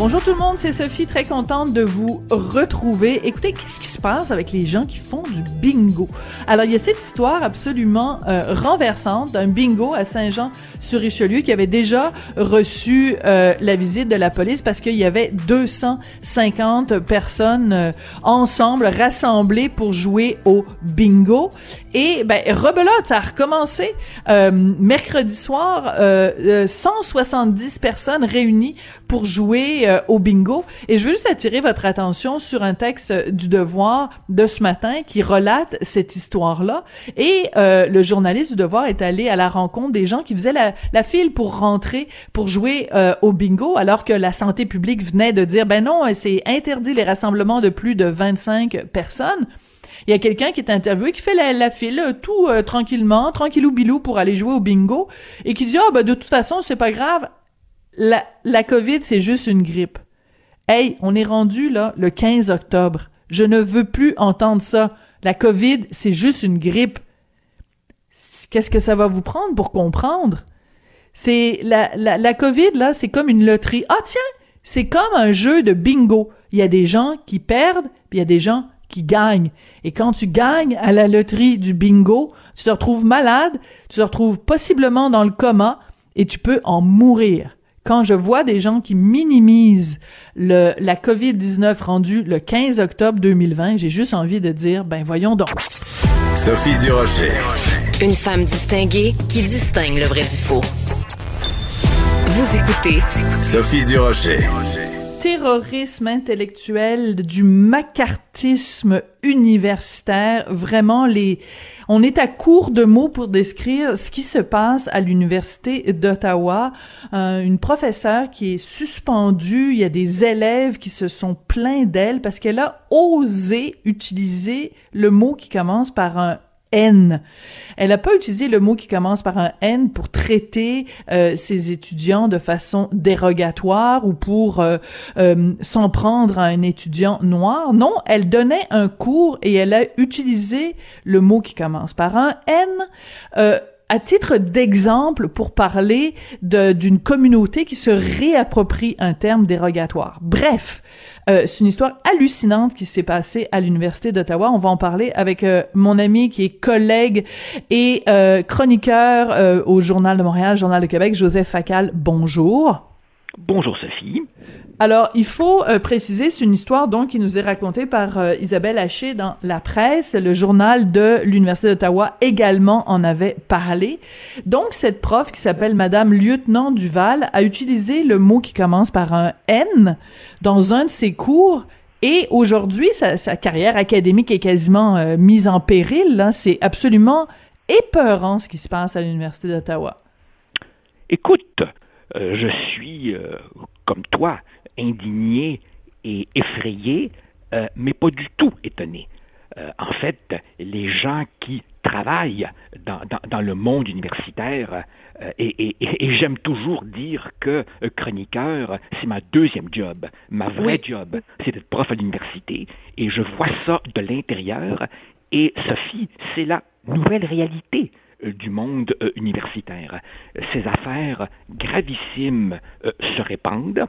Bonjour tout le monde, c'est Sophie, très contente de vous retrouver. Écoutez, qu'est-ce qui se passe avec les gens qui font du bingo? Alors, il y a cette histoire absolument euh, renversante d'un bingo à Saint-Jean sur Richelieu qui avait déjà reçu euh, la visite de la police parce qu'il y avait 250 personnes euh, ensemble rassemblées pour jouer au bingo. Et ben ça a recommencé euh, mercredi soir, 170 personnes réunies pour jouer au bingo. Et je veux juste attirer votre attention sur un texte du Devoir de ce matin qui relate cette histoire-là. Et le journaliste du Devoir est allé à la rencontre des gens qui faisaient la, la file pour rentrer pour jouer euh, au bingo alors que la santé publique venait de dire ben non, c'est interdit les rassemblements de plus de 25 personnes. Il y a quelqu'un qui est interviewé qui fait la, file euh, tout euh, tranquillement, tranquillou bilou pour aller jouer au bingo et qui dit ah ben de toute façon, c'est pas grave. La, la COVID, c'est juste une grippe. Hey, on est rendu là le 15 octobre. Je ne veux plus entendre ça. La COVID, c'est juste une grippe. Qu'est-ce que ça va vous prendre pour comprendre? C'est la, la, la COVID, là, c'est comme une loterie. Ah tiens, c'est comme un jeu de bingo. Il y a des gens qui perdent, puis il y a des gens qui gagnent. Et quand tu gagnes à la loterie du bingo, tu te retrouves malade, tu te retrouves possiblement dans le coma, et tu peux en mourir. Quand je vois des gens qui minimisent le, la COVID-19 rendue le 15 octobre 2020, j'ai juste envie de dire, ben voyons donc. Sophie Durocher. Une femme distinguée qui distingue le vrai du faux. Vous écoutez Sophie Durocher. Terrorisme intellectuel, du macartisme universitaire, vraiment les on est à court de mots pour décrire ce qui se passe à l'université d'Ottawa. Euh, une professeure qui est suspendue, il y a des élèves qui se sont plaints d'elle parce qu'elle a osé utiliser le mot qui commence par un N. Elle n'a pas utilisé le mot qui commence par un N pour traiter euh, ses étudiants de façon dérogatoire ou pour euh, euh, s'en prendre à un étudiant noir. Non, elle donnait un cours et elle a utilisé le mot qui commence par un N à titre d'exemple pour parler d'une communauté qui se réapproprie un terme dérogatoire. Bref, euh, c'est une histoire hallucinante qui s'est passée à l'Université d'Ottawa. On va en parler avec euh, mon ami qui est collègue et euh, chroniqueur au Journal de Montréal, Journal de Québec, Joseph Facal. Bonjour. Bonjour Sophie. Alors, il faut euh, préciser, c'est une histoire donc qui nous est racontée par euh, Isabelle Haché dans la presse. Le journal de l'Université d'Ottawa également en avait parlé. Donc, cette prof qui s'appelle Madame Lieutenant Duval a utilisé le mot qui commence par un N dans un de ses cours. Et aujourd'hui, sa, carrière académique est quasiment euh, mise en péril. C'est absolument épeurant ce qui se passe à l'Université d'Ottawa. Écoute, je suis, comme toi, indigné et effrayé, euh, mais pas du tout étonné. Euh, en fait, les gens qui travaillent dans, le monde universitaire, euh, et, j'aime toujours dire que chroniqueur, c'est ma deuxième job. Ma vraie job, c'est d'être prof à l'université, et je vois ça de l'intérieur. Et Sophie, c'est la nouvelle réalité euh, du monde euh, universitaire. Ces affaires gravissimes euh, se répandent.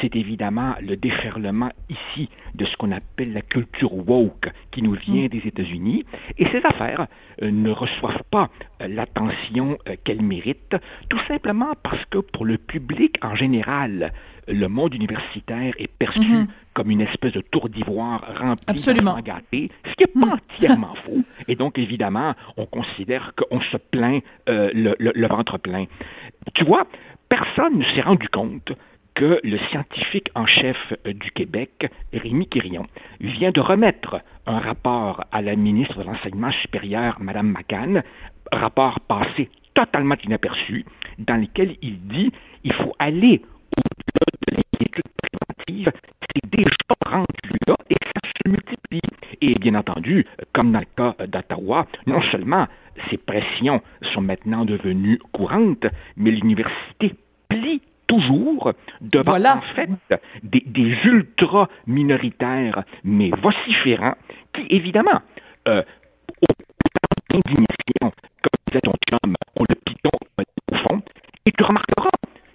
C'est évidemment le déferlement ici de ce qu'on appelle la culture woke qui nous vient mm. des États-Unis. Et ces affaires ne reçoivent pas l'attention qu'elles méritent, tout simplement parce que pour le public en général, le monde universitaire est perçu mm-hmm. comme une espèce de tour d'ivoire rempli Absolument. gâté, ce qui n'est pas mm. entièrement faux. Et donc, évidemment, on considère qu'on se plaint euh, le, ventre plein. Tu vois, personne ne s'est rendu compte que le scientifique en chef euh, du Québec, Rémi Quirion, vient de remettre un rapport à la ministre de l'Enseignement supérieur, Mme McCann, rapport passé totalement inaperçu, dans lequel il dit il faut aller au-delà de l'inquiétude préventive, c'est déjà rendu là et ça se multiplie. Et bien entendu, comme dans le cas d'Ottawa, non seulement ces pressions sont maintenant devenues courantes, mais l'université plie toujours devant Voilà. en fait des, des ultra minoritaires mais vociférants qui évidemment euh,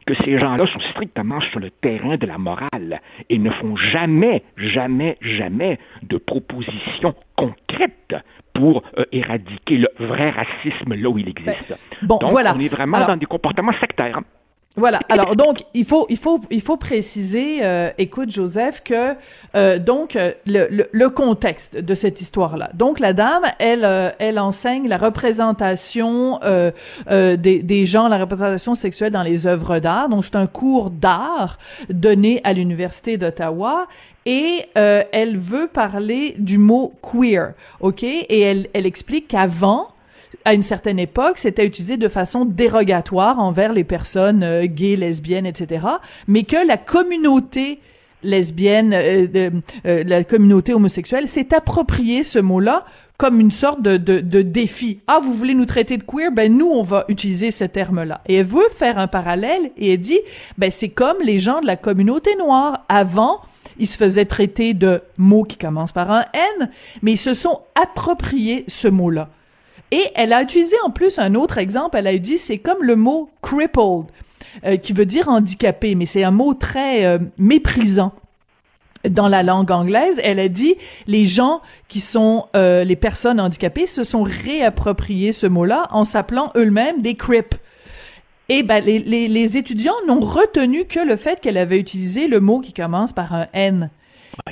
que ces gens-là sont strictement sur le terrain de la morale et ne font jamais, jamais, jamais de propositions concrètes pour euh, éradiquer le vrai racisme là où il existe. bon, Donc, voilà. on est vraiment Alors- dans des comportements sectaires. Voilà. Alors donc il faut il faut il faut préciser, euh, écoute Joseph, que euh, donc euh, le, le, le contexte de cette histoire-là. Donc la dame, elle euh, elle enseigne la représentation euh, des des gens, la représentation sexuelle dans les œuvres d'art. Donc c'est un cours d'art donné à l'université d'Ottawa. Et elle veut parler du mot queer, ok? Et elle, elle explique qu'avant, à une certaine époque, c'était utilisé de façon dérogatoire envers les personnes euh, gays, lesbiennes, etc. Mais que la communauté lesbienne, euh, euh, la communauté homosexuelle s'est approprié ce mot-là comme une sorte de, de, de défi. Ah, vous voulez nous traiter de queer? Ben, nous, on va utiliser ce terme-là. Et elle veut faire un parallèle et elle dit, ben, c'est comme les gens de la communauté noire. Avant, ils se faisaient traiter de mots qui commencent par un N, mais ils se sont appropriés ce mot-là. Et elle a utilisé en plus un autre exemple. Elle a dit c'est comme le mot crippled, euh, qui veut dire handicapé, mais c'est un mot très euh, méprisant dans la langue anglaise. Elle a dit les gens qui sont euh, les personnes handicapées se sont réappropriés ce mot-là en s'appelant eux-mêmes des crip. Et ben les, les, les étudiants n'ont retenu que le fait qu'elle avait utilisé le mot qui commence par un N.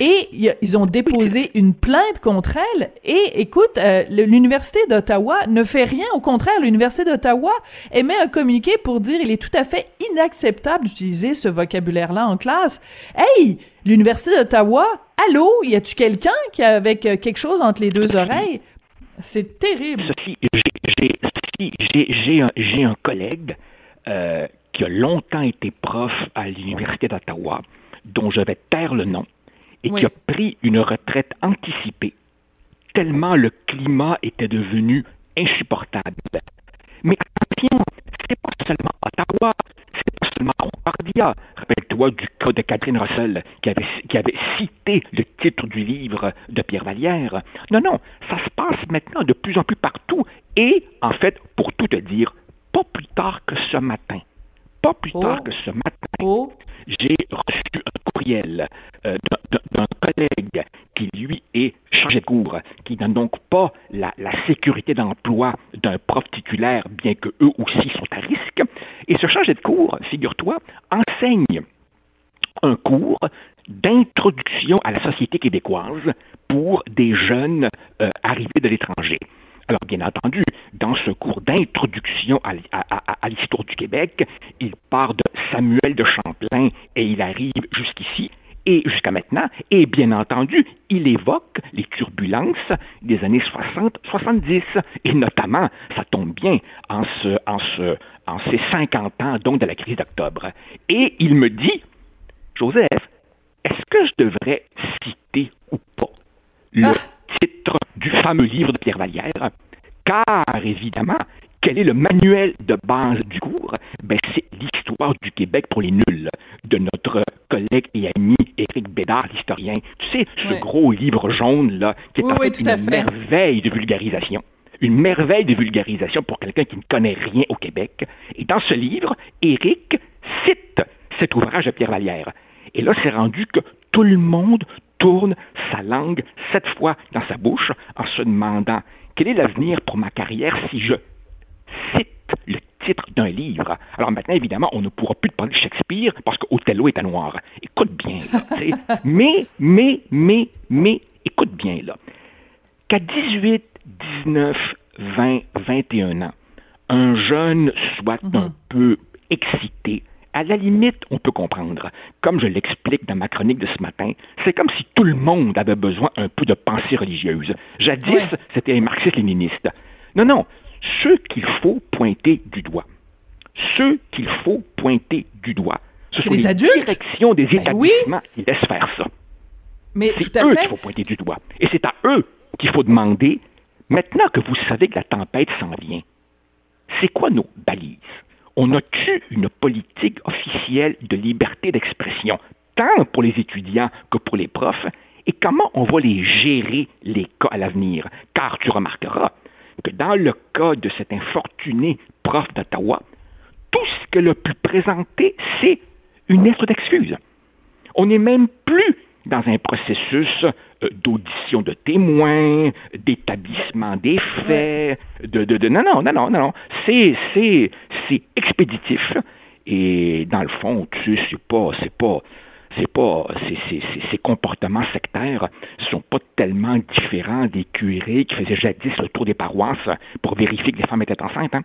Et ils ont déposé une plainte contre elle. Et écoute, euh, l'université d'Ottawa ne fait rien. Au contraire, l'université d'Ottawa émet un communiqué pour dire il est tout à fait inacceptable d'utiliser ce vocabulaire-là en classe. Hey, l'université d'Ottawa, allô, y a-tu quelqu'un qui a euh, quelque chose entre les deux oreilles? C'est terrible. J'ai un collègue euh, qui a longtemps été prof à l'Université d'Ottawa, dont je vais taire le nom, et Oui. qui a pris une retraite anticipée, tellement le climat était devenu insupportable. Mais attention, c'est pas seulement Ottawa, c'est pas seulement Concordia. Rappelle-toi du cas de Catherine Russell qui avait, qui avait cité le titre du livre de Pierre Vallière. Non, non, ça se passe maintenant de plus en plus partout. Et, en fait, pour tout te dire, pas plus tard que ce matin, pas plus Oh. tard que ce matin, Oh, j'ai reçu un courriel euh, d'un- collègue qui, lui, est chargé de cours, qui n'a donc pas la, la sécurité d'emploi d'un prof titulaire, bien que eux aussi sont à risque. Et ce chargé de cours, figure-toi, enseigne un cours d'introduction à la société québécoise pour des jeunes euh, arrivés de l'étranger. Alors, bien entendu, dans ce cours d'introduction à, l'histoire du Québec, il part de Samuel de Champlain et il arrive jusqu'ici et jusqu'à maintenant, et bien entendu, il évoque les turbulences des années 60-70, et notamment, ça tombe bien, en ces 50 ans donc de la crise d'octobre. Et il me dit, Joseph, est-ce que je devrais citer ou pas le Ah. Titre du fameux livre de Pierre Vallière? Car, évidemment, quel est le manuel de base du cours? Ben, c'est l'histoire du Québec pour les nuls de notre collègue et ami Éric Bédard, l'historien. Tu sais, ce gros livre jaune, là, qui est Oui, en fait une fait. merveille de vulgarisation. Une merveille de vulgarisation pour quelqu'un qui ne connaît rien au Québec. Et dans ce livre, Éric cite cet ouvrage de Pierre Vallière. Et là, c'est rendu que tout le monde tourne sa langue sept fois dans sa bouche en se demandant quel est l'avenir pour ma carrière si je cite le titre d'un livre? Alors maintenant, évidemment, on ne pourra plus te parler de Shakespeare parce qu'Othello est à noir. Écoute bien, là, mais, mais, mais, mais, écoute bien, là. Qu'à 18, 19, 20, 21 ans, un jeune soit un peu excité, à la limite, on peut comprendre. Comme je l'explique dans ma chronique de ce matin, c'est comme si tout le monde avait besoin un peu de pensée religieuse. Jadis, Ouais. c'était un marxiste-léniniste. Non, non, ceux qu'il faut pointer du doigt, ceux qu'il faut pointer du doigt, ce C'est sont les les adultes? directions des Ben oui. qui laissent faire ça. mais C'est tout à eux qu'il faut pointer du doigt. Et c'est à eux qu'il faut demander Maintenant que vous savez que la tempête s'en vient, c'est quoi nos balises? On a-tu une politique officielle de liberté d'expression, tant pour les étudiants que pour les profs? Et comment on va les gérer, les cas à l'avenir? Car tu remarqueras que dans le cas de cet infortuné prof d'Ottawa, tout ce qu'elle a pu présenter, c'est une lettre d'excuse. On n'est même plus dans un processus euh, d'audition de témoins, d'établissement des faits, de, de, de, non, non, non, non, non, c'est, c'est, c'est expéditif. Et dans le fond, tu sais, c'est pas, c'est pas, c'est pas, ces comportements sectaires sont pas tellement différents des curés qui faisaient jadis le tour des paroisses pour vérifier que les femmes étaient enceintes. Hein?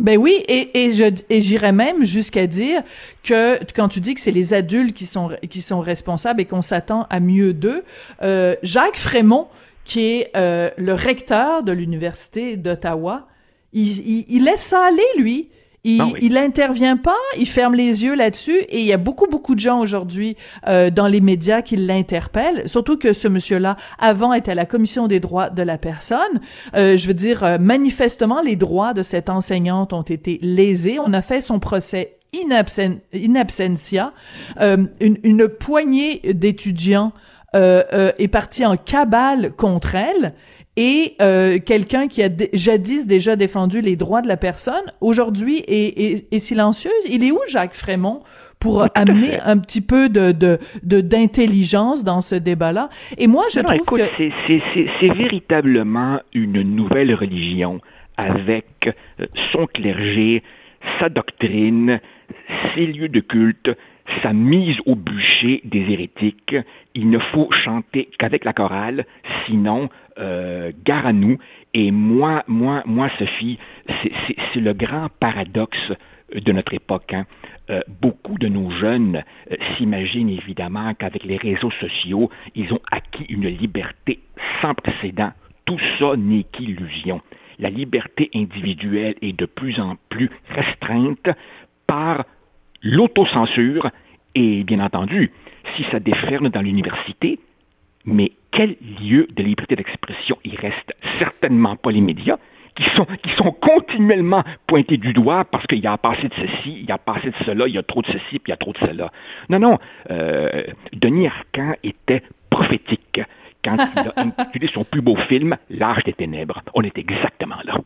Ben oui, et, et je et j'irais même jusqu'à dire que quand tu dis que c'est les adultes qui sont qui sont responsables et qu'on s'attend à mieux d'eux, euh, Jacques Frémont, qui est euh, le recteur de l'université d'Ottawa, il, il, il, laisse ça aller lui. Il, ah il intervient pas, il ferme les yeux là-dessus et il y a beaucoup beaucoup de gens aujourd'hui euh, dans les médias qui l'interpellent, surtout que ce monsieur-là avant était à la commission des droits de la personne. Euh, je veux dire euh, manifestement les droits de cette enseignante ont été lésés. On a fait son procès in, absentia. Euh, une, une, poignée d'étudiants euh, est partie en cabale contre elle et euh, quelqu'un qui a jadis déjà défendu les droits de la personne, aujourd'hui est, est, silencieuse. Il est où Jacques Frémont pour amener un petit peu de d'intelligence de, dans ce débat-là? Et moi, je trouve écoute, que c'est véritablement une nouvelle religion avec euh, son clergé, sa doctrine, ses lieux de culte, sa mise au bûcher des hérétiques. Il ne faut chanter qu'avec la chorale, sinon, euh, gare à nous. Et moi, moi, moi, Sophie, c'est le grand paradoxe de notre époque. Hein. Euh, beaucoup de nos jeunes euh, s'imaginent évidemment qu'avec les réseaux sociaux, ils ont acquis une liberté sans précédent. Tout ça n'est qu'illusion. La liberté individuelle est de plus en plus restreinte par l'autocensure, et bien entendu, si ça déferle dans l'université, mais quel lieu de liberté d'expression il reste Certainement pas les médias, qui sont, qui sont continuellement pointés du doigt parce qu'il y a passé de ceci, il y a passé de cela, il y a trop de ceci, puis il y a trop de cela. Non, non, euh, Denis Arcand était prophétique quand il a intitulé son plus beau film, L'âge des ténèbres. On est exactement là.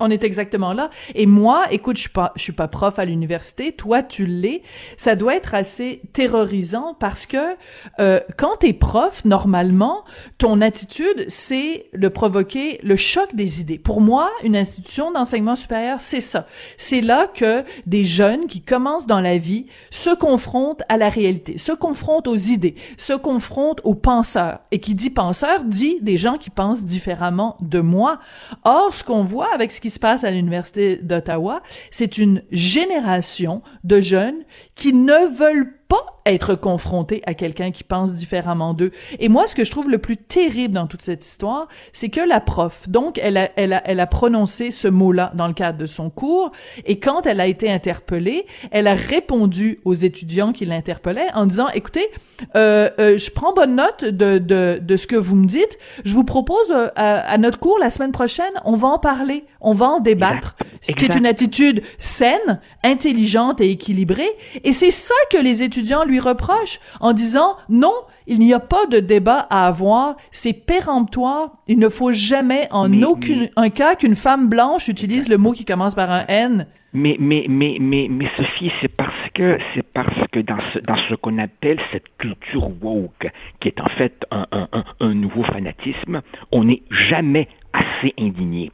On est exactement là. Et moi, écoute, je suis pas, suis pas prof à l'université. Toi, tu l'es. Ça doit être assez terrorisant parce que euh, quand t'es prof, normalement, ton attitude, c'est de provoquer le choc des idées. Pour moi, une institution d'enseignement supérieur, c'est ça. C'est là que des jeunes qui commencent dans la vie se confrontent à la réalité, se confrontent aux idées, se confrontent aux penseurs. Et qui dit penseur dit des gens qui pensent différemment de moi. Or, ce qu'on voit avec ce qui se passe à l'Université d'Ottawa, c'est une génération de jeunes qui ne veulent pas être confrontés à quelqu'un qui pense différemment d'eux. Et moi, ce que je trouve le plus terrible dans toute cette histoire, c'est que la prof, donc, elle a, elle a, elle a prononcé ce mot-là dans le cadre de son cours, et quand elle a été interpellée, elle a répondu aux étudiants qui l'interpellaient en disant, écoutez, euh, euh, je prends bonne note de, de, de ce que vous me dites, je vous propose euh, à, notre cours la semaine prochaine, on va en parler, on va en débattre, ce qui est une attitude saine, intelligente et équilibrée, et c'est ça que les étudiants lui reproche en disant non, il n'y a pas de débat à avoir, c'est péremptoire, il ne faut jamais en aucun un cas qu'une femme blanche utilise le mot qui commence par un N. Mais, mais, mais, mais, mais Sophie, c'est parce que, c'est parce que dans ce, dans ce qu'on appelle cette culture woke, qui est en fait un, un, un nouveau fanatisme, on n'est jamais assez indigné.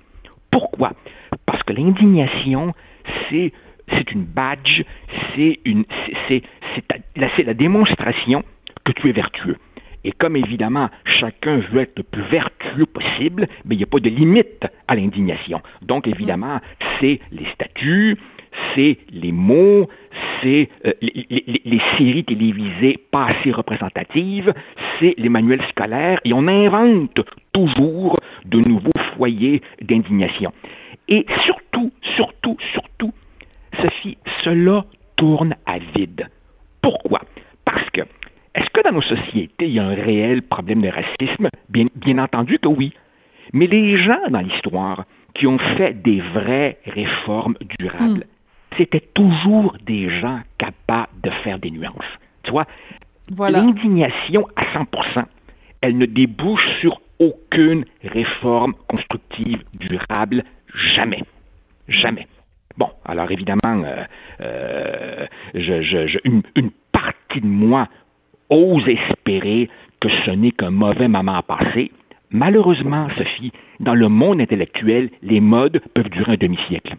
Pourquoi? Parce que l'indignation, c'est c'est une badge, c'est la démonstration que tu es vertueux. Et comme évidemment, chacun veut être le plus vertueux possible, mais il n'y a pas de limite à l'indignation. Donc évidemment, c'est les statuts, c'est les mots, c'est euh, les, les, séries télévisées pas assez représentatives, c'est les manuels scolaires, et on invente toujours de nouveaux foyers d'indignation. Et surtout, surtout, surtout, Sophie, cela tourne à vide. Pourquoi? Parce que, est-ce que dans nos sociétés, il y a un réel problème de racisme? Bien, bien entendu que oui. Mais les gens dans l'histoire qui ont fait des vraies réformes durables, Hmm. c'était toujours des gens capables de faire des nuances. Tu vois, Voilà. l'indignation à 100%, elle ne débouche sur aucune réforme constructive durable, jamais. Jamais. Bon, alors évidemment, euh, euh, je- je- je- une, partie de moi ose espérer que ce n'est qu'un mauvais moment passé. Malheureusement, Sophie, dans le monde intellectuel, les modes peuvent durer un demi-siècle.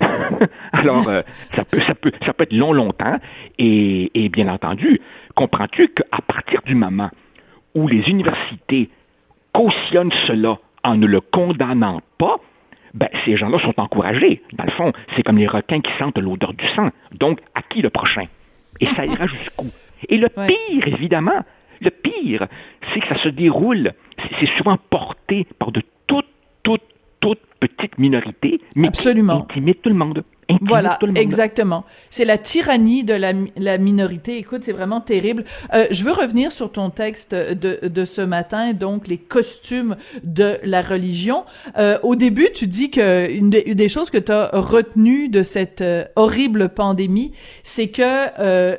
Alors, euh, ça, peut, ça, peut, ça peut être long, longtemps. Et, et bien entendu, comprends-tu qu'à partir du moment où les universités cautionnent cela en ne le condamnant pas, ben, ces gens-là sont encouragés. Dans le fond, c'est comme les requins qui sentent l'odeur du sang. Donc, à qui le prochain? Et ça ira jusqu'où? Et le Ouais. pire, évidemment, le pire, c'est que ça se déroule, c'est- c'est souvent porté par de toutes, toutes, toutes petites minorités, mais Absolument. qui intimident tout le monde. Voilà, tout le monde. exactement. C'est la tyrannie de la, la minorité. Écoute, c'est vraiment terrible. Euh, je veux revenir sur ton texte de, de ce matin, donc les costumes de la religion. Euh, au début, tu dis que une des, une des choses que tu as retenues de cette euh, horrible pandémie, c'est que euh,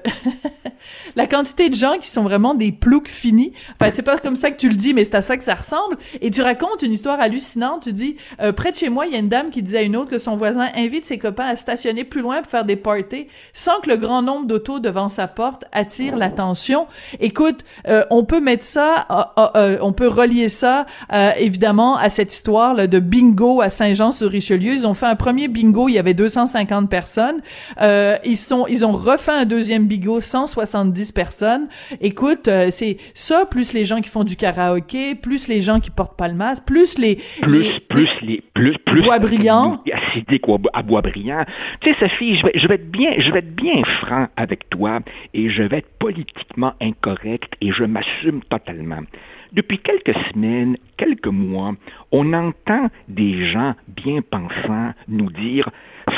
la quantité de gens qui sont vraiment des ploucs finis. Enfin, c'est pas comme ça que tu le dis, mais c'est à ça que ça ressemble. Et tu racontes une histoire hallucinante. Tu dis, euh, près de chez moi, il y a une dame qui disait à une autre que son voisin invite ses copains à stationner plus loin pour faire des parties sans que le grand nombre d'autos devant sa porte attire l'attention. Écoute, euh, on peut mettre ça, euh, euh, on peut relier ça euh, évidemment à cette histoire là, de bingo à Saint-Jean-sur-Richelieu. Ils ont fait un premier bingo, il y avait 250 personnes. Euh, ils sont, ils ont refait un deuxième bingo, 170 personnes. Écoute, euh, c'est ça plus les gens qui font du karaoké, plus les gens qui portent pas le masque, plus les plus, les- plus, les, plus, plus Bois la brillant. communauté acidique ou à, à bois brillant. Tu sais, Sophie, je vais, je vais être bien, je vais être bien franc avec toi et je vais être politiquement incorrect et je m'assume totalement. Depuis quelques semaines, quelques mois, on entend des gens bien pensants nous dire,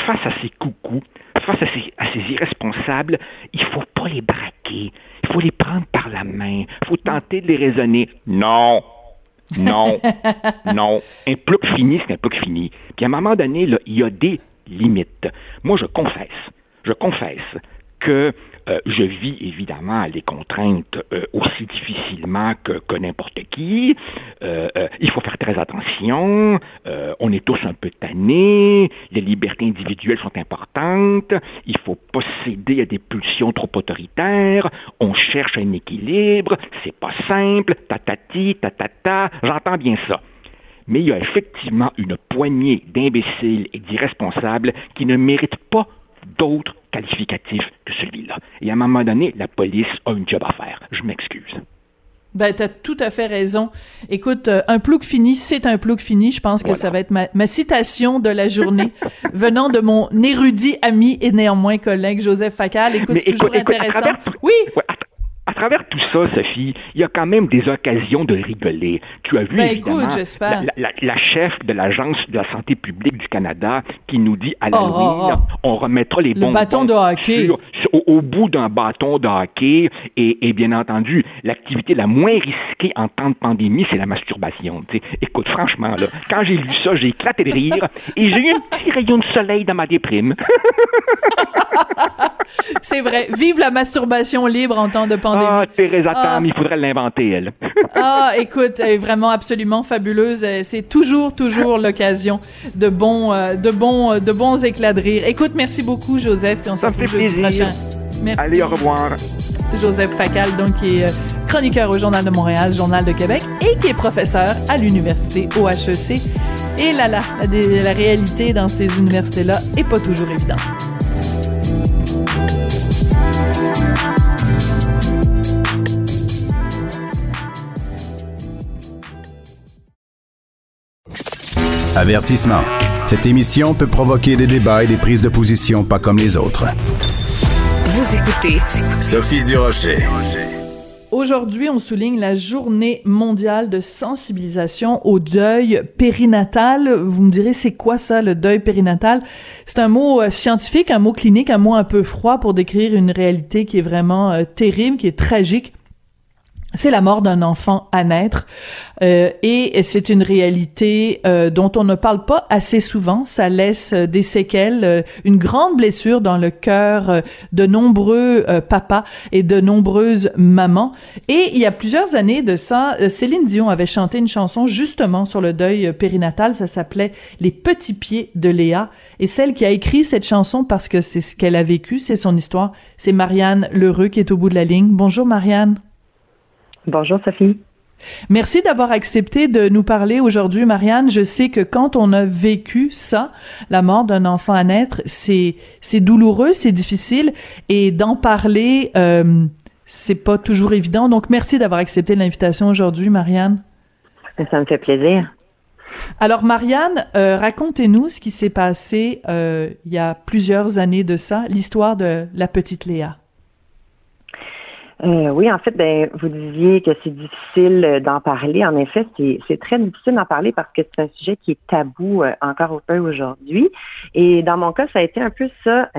face à ces coucous, face à ces, à ces irresponsables, il faut pas les braquer, il faut les prendre par la main, il faut tenter de les raisonner. Non, non, non. Un plouc fini, c'est un plouc fini. Puis à un moment donné, là, il y a des limites. Moi, je confesse, je confesse que euh, je vis évidemment les contraintes euh, aussi difficilement que, n'importe qui. Euh, il faut faire très attention. On est tous un peu tannés. Les libertés individuelles sont importantes. Il faut pas céder à des pulsions trop autoritaires. On cherche un équilibre. C'est pas simple. Tatati, tatata. J'entends bien ça. Mais il y a effectivement une poignée d'imbéciles et d'irresponsables qui ne méritent pas d'autres qualificatifs que celui-là. Et à un moment donné, la police a une job à faire. Je m'excuse. Ben, t'as tout à fait raison. Écoute, euh, un plouc fini, c'est un plouc fini. Je pense que Voilà. ça va être ma, ma citation de la journée, venant de mon érudit ami et néanmoins collègue Joseph Facal. Écoute, c'est toujours écoute, intéressant. travers Oui, Ouais, à, à travers tout ça, Sophie, il y a quand même des occasions de rigoler. Tu as vu, Ben, évidemment, écoute, la, la- la chef de l'Agence de la santé publique du Canada qui nous dit à l'Halloween, oh, oh. on remettra les Le bonbons bâton de hockey. sur- sur- au, au bout d'un bâton de hockey. Et, et bien entendu, l'activité la moins risquée en temps de pandémie, c'est la masturbation. tu sais. Écoute, franchement, là, quand j'ai lu ça, j'ai éclaté de rire et j'ai eu un petit rayon de soleil dans ma déprime. c'est vrai. Vive la masturbation libre en temps de pandémie. Ah, Teresa Ah. Tam, il faudrait l'inventer, elle. Ah, écoute, elle est vraiment absolument fabuleuse. Euh, C'est toujours, toujours l'occasion de bons, euh, de bons, euh, de bons éclats de rire. Écoute, merci beaucoup, Joseph. puis on se retrouve jeudi plaisir. prochain. Merci. Allez, au revoir. Joseph Facal, donc qui est chroniqueur au Journal de Montréal, Journal de Québec, et qui est professeur à l'université au HEC. Et là, là, la, la réalité dans ces universités-là est pas toujours évidente. Avertissement. Cette émission peut provoquer des débats et des prises de position pas comme les autres. Vous écoutez Sophie Durocher. Aujourd'hui, on souligne la journée mondiale de sensibilisation au deuil périnatal. Vous me direz, c'est quoi ça, le deuil périnatal? C'est un mot euh, scientifique, un mot clinique, un mot un peu froid pour décrire une réalité qui est vraiment euh, terrible, qui est tragique. C'est la mort d'un enfant à naître euh, et c'est une réalité euh, dont on ne parle pas assez souvent. Ça laisse euh, des séquelles, une grande blessure dans le cœur de nombreux papas et de nombreuses mamans. Et il y a plusieurs années de ça, Céline Dion avait chanté une chanson justement sur le deuil périnatal. Ça s'appelait Les petits pieds de Léa. Et celle qui a écrit cette chanson parce que c'est ce qu'elle a vécu, c'est son histoire, c'est Marianne Lheureux qui est au bout de la ligne. Bonjour Marianne. Bonjour Sophie. Merci d'avoir accepté de nous parler aujourd'hui, Marianne. Je sais que quand on a vécu ça, la mort d'un enfant à naître, c'est c'est douloureux, c'est difficile, et d'en parler, euh, c'est pas toujours évident. Donc, merci d'avoir accepté l'invitation aujourd'hui, Marianne. Ça me fait plaisir. Alors, Marianne, euh, racontez-nous ce qui s'est passé euh, il y a plusieurs années de ça, l'histoire de la petite Léa. Euh, oui, en fait, ben, vous disiez que c'est difficile euh, d'en parler. En effet, c'est très difficile d'en parler parce que c'est un sujet qui est tabou euh, encore un peu aujourd'hui. Et dans mon cas, ça a été un peu ça.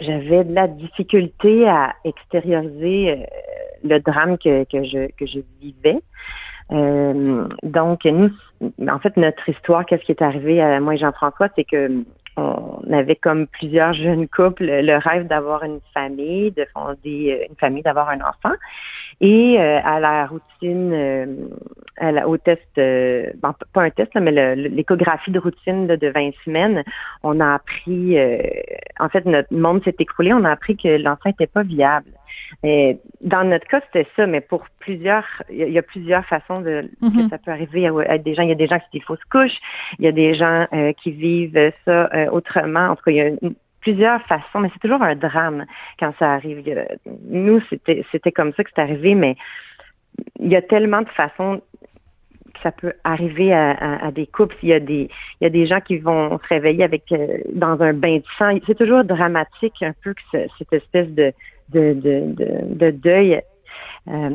J'avais de la difficulté à extérioriser le drame que, que, je, que je vivais. donc, nous, en fait, notre histoire, qu'est-ce qui est arrivé à moi et Jean-François, c'est que on avait comme plusieurs jeunes couples le rêve d'avoir une famille, de fonder euh, une famille, d'avoir un enfant. Et euh, à la routine, euh, au test, bon, pas un test, mais l'échographie de routine de 20 semaines, on a appris, en fait, notre monde s'est écroulé, on a appris que l'enfant n'était pas viable. Et dans notre cas, c'était ça, mais pour plusieurs, il y, a plusieurs façons de que mhm. ça peut arriver à, des gens. Il y a des gens qui sont des fausses couches, il y a des gens euh, qui vivent ça euh, autrement. En tout cas, il y a plusieurs façons, mais c'est toujours un drame quand ça arrive. nous, c'était c'était comme ça que c'est arrivé, mais il y a tellement de façons que ça peut arriver à, des couples. Il y a des il y a des gens qui vont se réveiller avec euh, dans un bain de sang. C'est toujours dramatique un peu que cette espèce de de, de, de, deuil. Euh,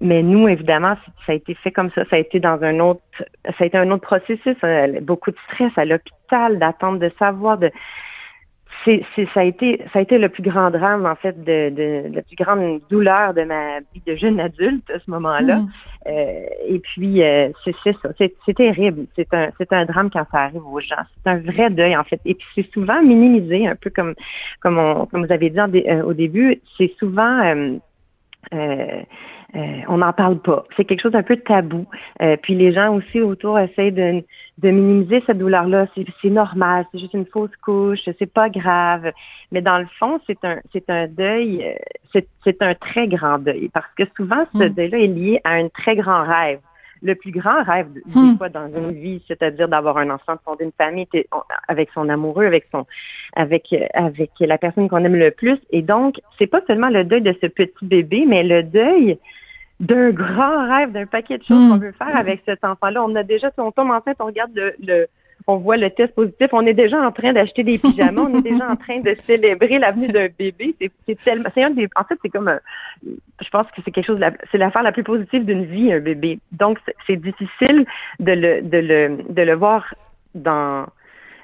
mais nous, évidemment, ça a été fait comme ça. Ça a été dans un autre, ça a été un autre processus. Euh, beaucoup de stress à l'hôpital, d'attendre de savoir, de, c'est, ça a été, ça a été le plus grand drame en fait, de, de la plus grande douleur de ma vie de jeune adulte à ce moment-là. Mm. Euh, et puis euh, c'est, c'est ça, c'est, c'est terrible. C'est un, c'est un drame quand ça arrive aux gens. C'est un vrai deuil en fait. Et puis c'est souvent minimisé, un peu comme, comme, on, comme vous avez dit euh, au début. C'est souvent euh, euh, on n'en parle pas. C'est quelque chose d'un peu tabou. Euh, puis les gens aussi autour essayent de, de minimiser cette douleur-là. C'est normal, c'est juste une fausse couche, c'est pas grave. Mais dans le fond, c'est un c'est un deuil, c'est un très grand deuil parce que souvent ce hmm. deuil-là est lié à un très grand rêve le plus grand rêve des hmm. fois dans une vie, c'est-à-dire d'avoir un enfant, de fonder une famille avec son amoureux, avec son, avec avec la personne qu'on aime le plus. Et donc, c'est pas seulement le deuil de ce petit bébé, mais le deuil d'un grand rêve, d'un paquet de choses hmm. qu'on veut faire avec cet enfant-là. On a déjà, si on tombe enceinte, on regarde le on voit le test positif, on est déjà en train d'acheter des pyjamas, on est déjà en train de célébrer l'avenue d'un bébé. C'est tellement, c'est un des, en fait, c'est comme, je pense que c'est quelque chose, c'est l'affaire la plus positive d'une vie, un bébé. Donc, c'est difficile de le, de le, de le voir dans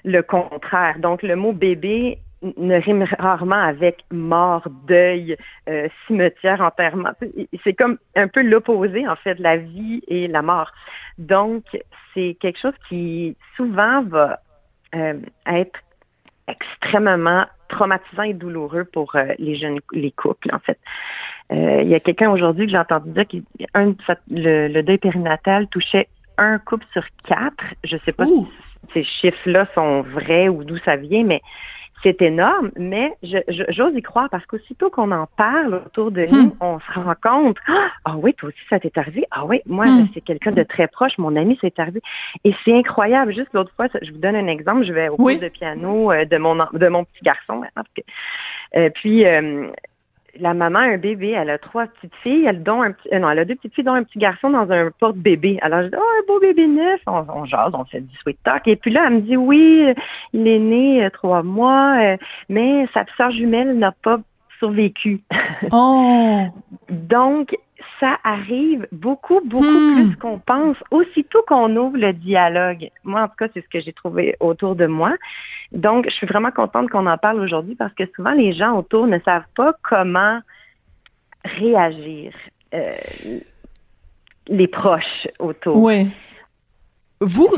le contraire. Donc, le mot bébé ne rime rarement avec mort, deuil, euh, cimetière, enterrement. C'est comme un peu l'opposé, en fait, la vie et la mort. Donc, c'est quelque chose qui souvent va euh, être extrêmement traumatisant et douloureux pour euh, les jeunes, les couples, en fait. il y a quelqu'un aujourd'hui que j'ai entendu dire que le, le, deuil périnatal touchait un couple sur quatre. Je ne sais pas si ces chiffres-là sont vrais ou d'où ça vient, mais c'est énorme, mais j'ose y croire parce qu'aussitôt qu'on en parle autour de nous, hmm. on se rend compte, ah oui, toi aussi, ça t'est arrivé. Ah oui, moi, hmm. c'est quelqu'un de très proche, mon ami, c'est arrivé. Et c'est incroyable. Juste l'autre fois, je vous donne un exemple. Je vais au cours de piano euh, de mon de mon petit garçon. Euh, puis, euh, la maman a un bébé, elle a trois petites filles, elle donne un petit, euh, non, elle a deux petites filles, dont un petit garçon dans un porte-bébé. Alors je dis, oh, un beau bébé neuf, on, on jase, on fait du sweet talk. Et puis là, elle me dit, oui, il est né euh, trois mois, euh, mais sa sœur jumelle n'a pas survécu. Oh. Donc, ça arrive beaucoup, beaucoup hmm. plus qu'on pense, aussitôt qu'on ouvre le dialogue. Moi, en tout cas, c'est ce que j'ai trouvé autour de moi. Donc, je suis vraiment contente qu'on en parle aujourd'hui parce que souvent, les gens autour ne savent pas comment réagir. les proches autour. Oui. Vous,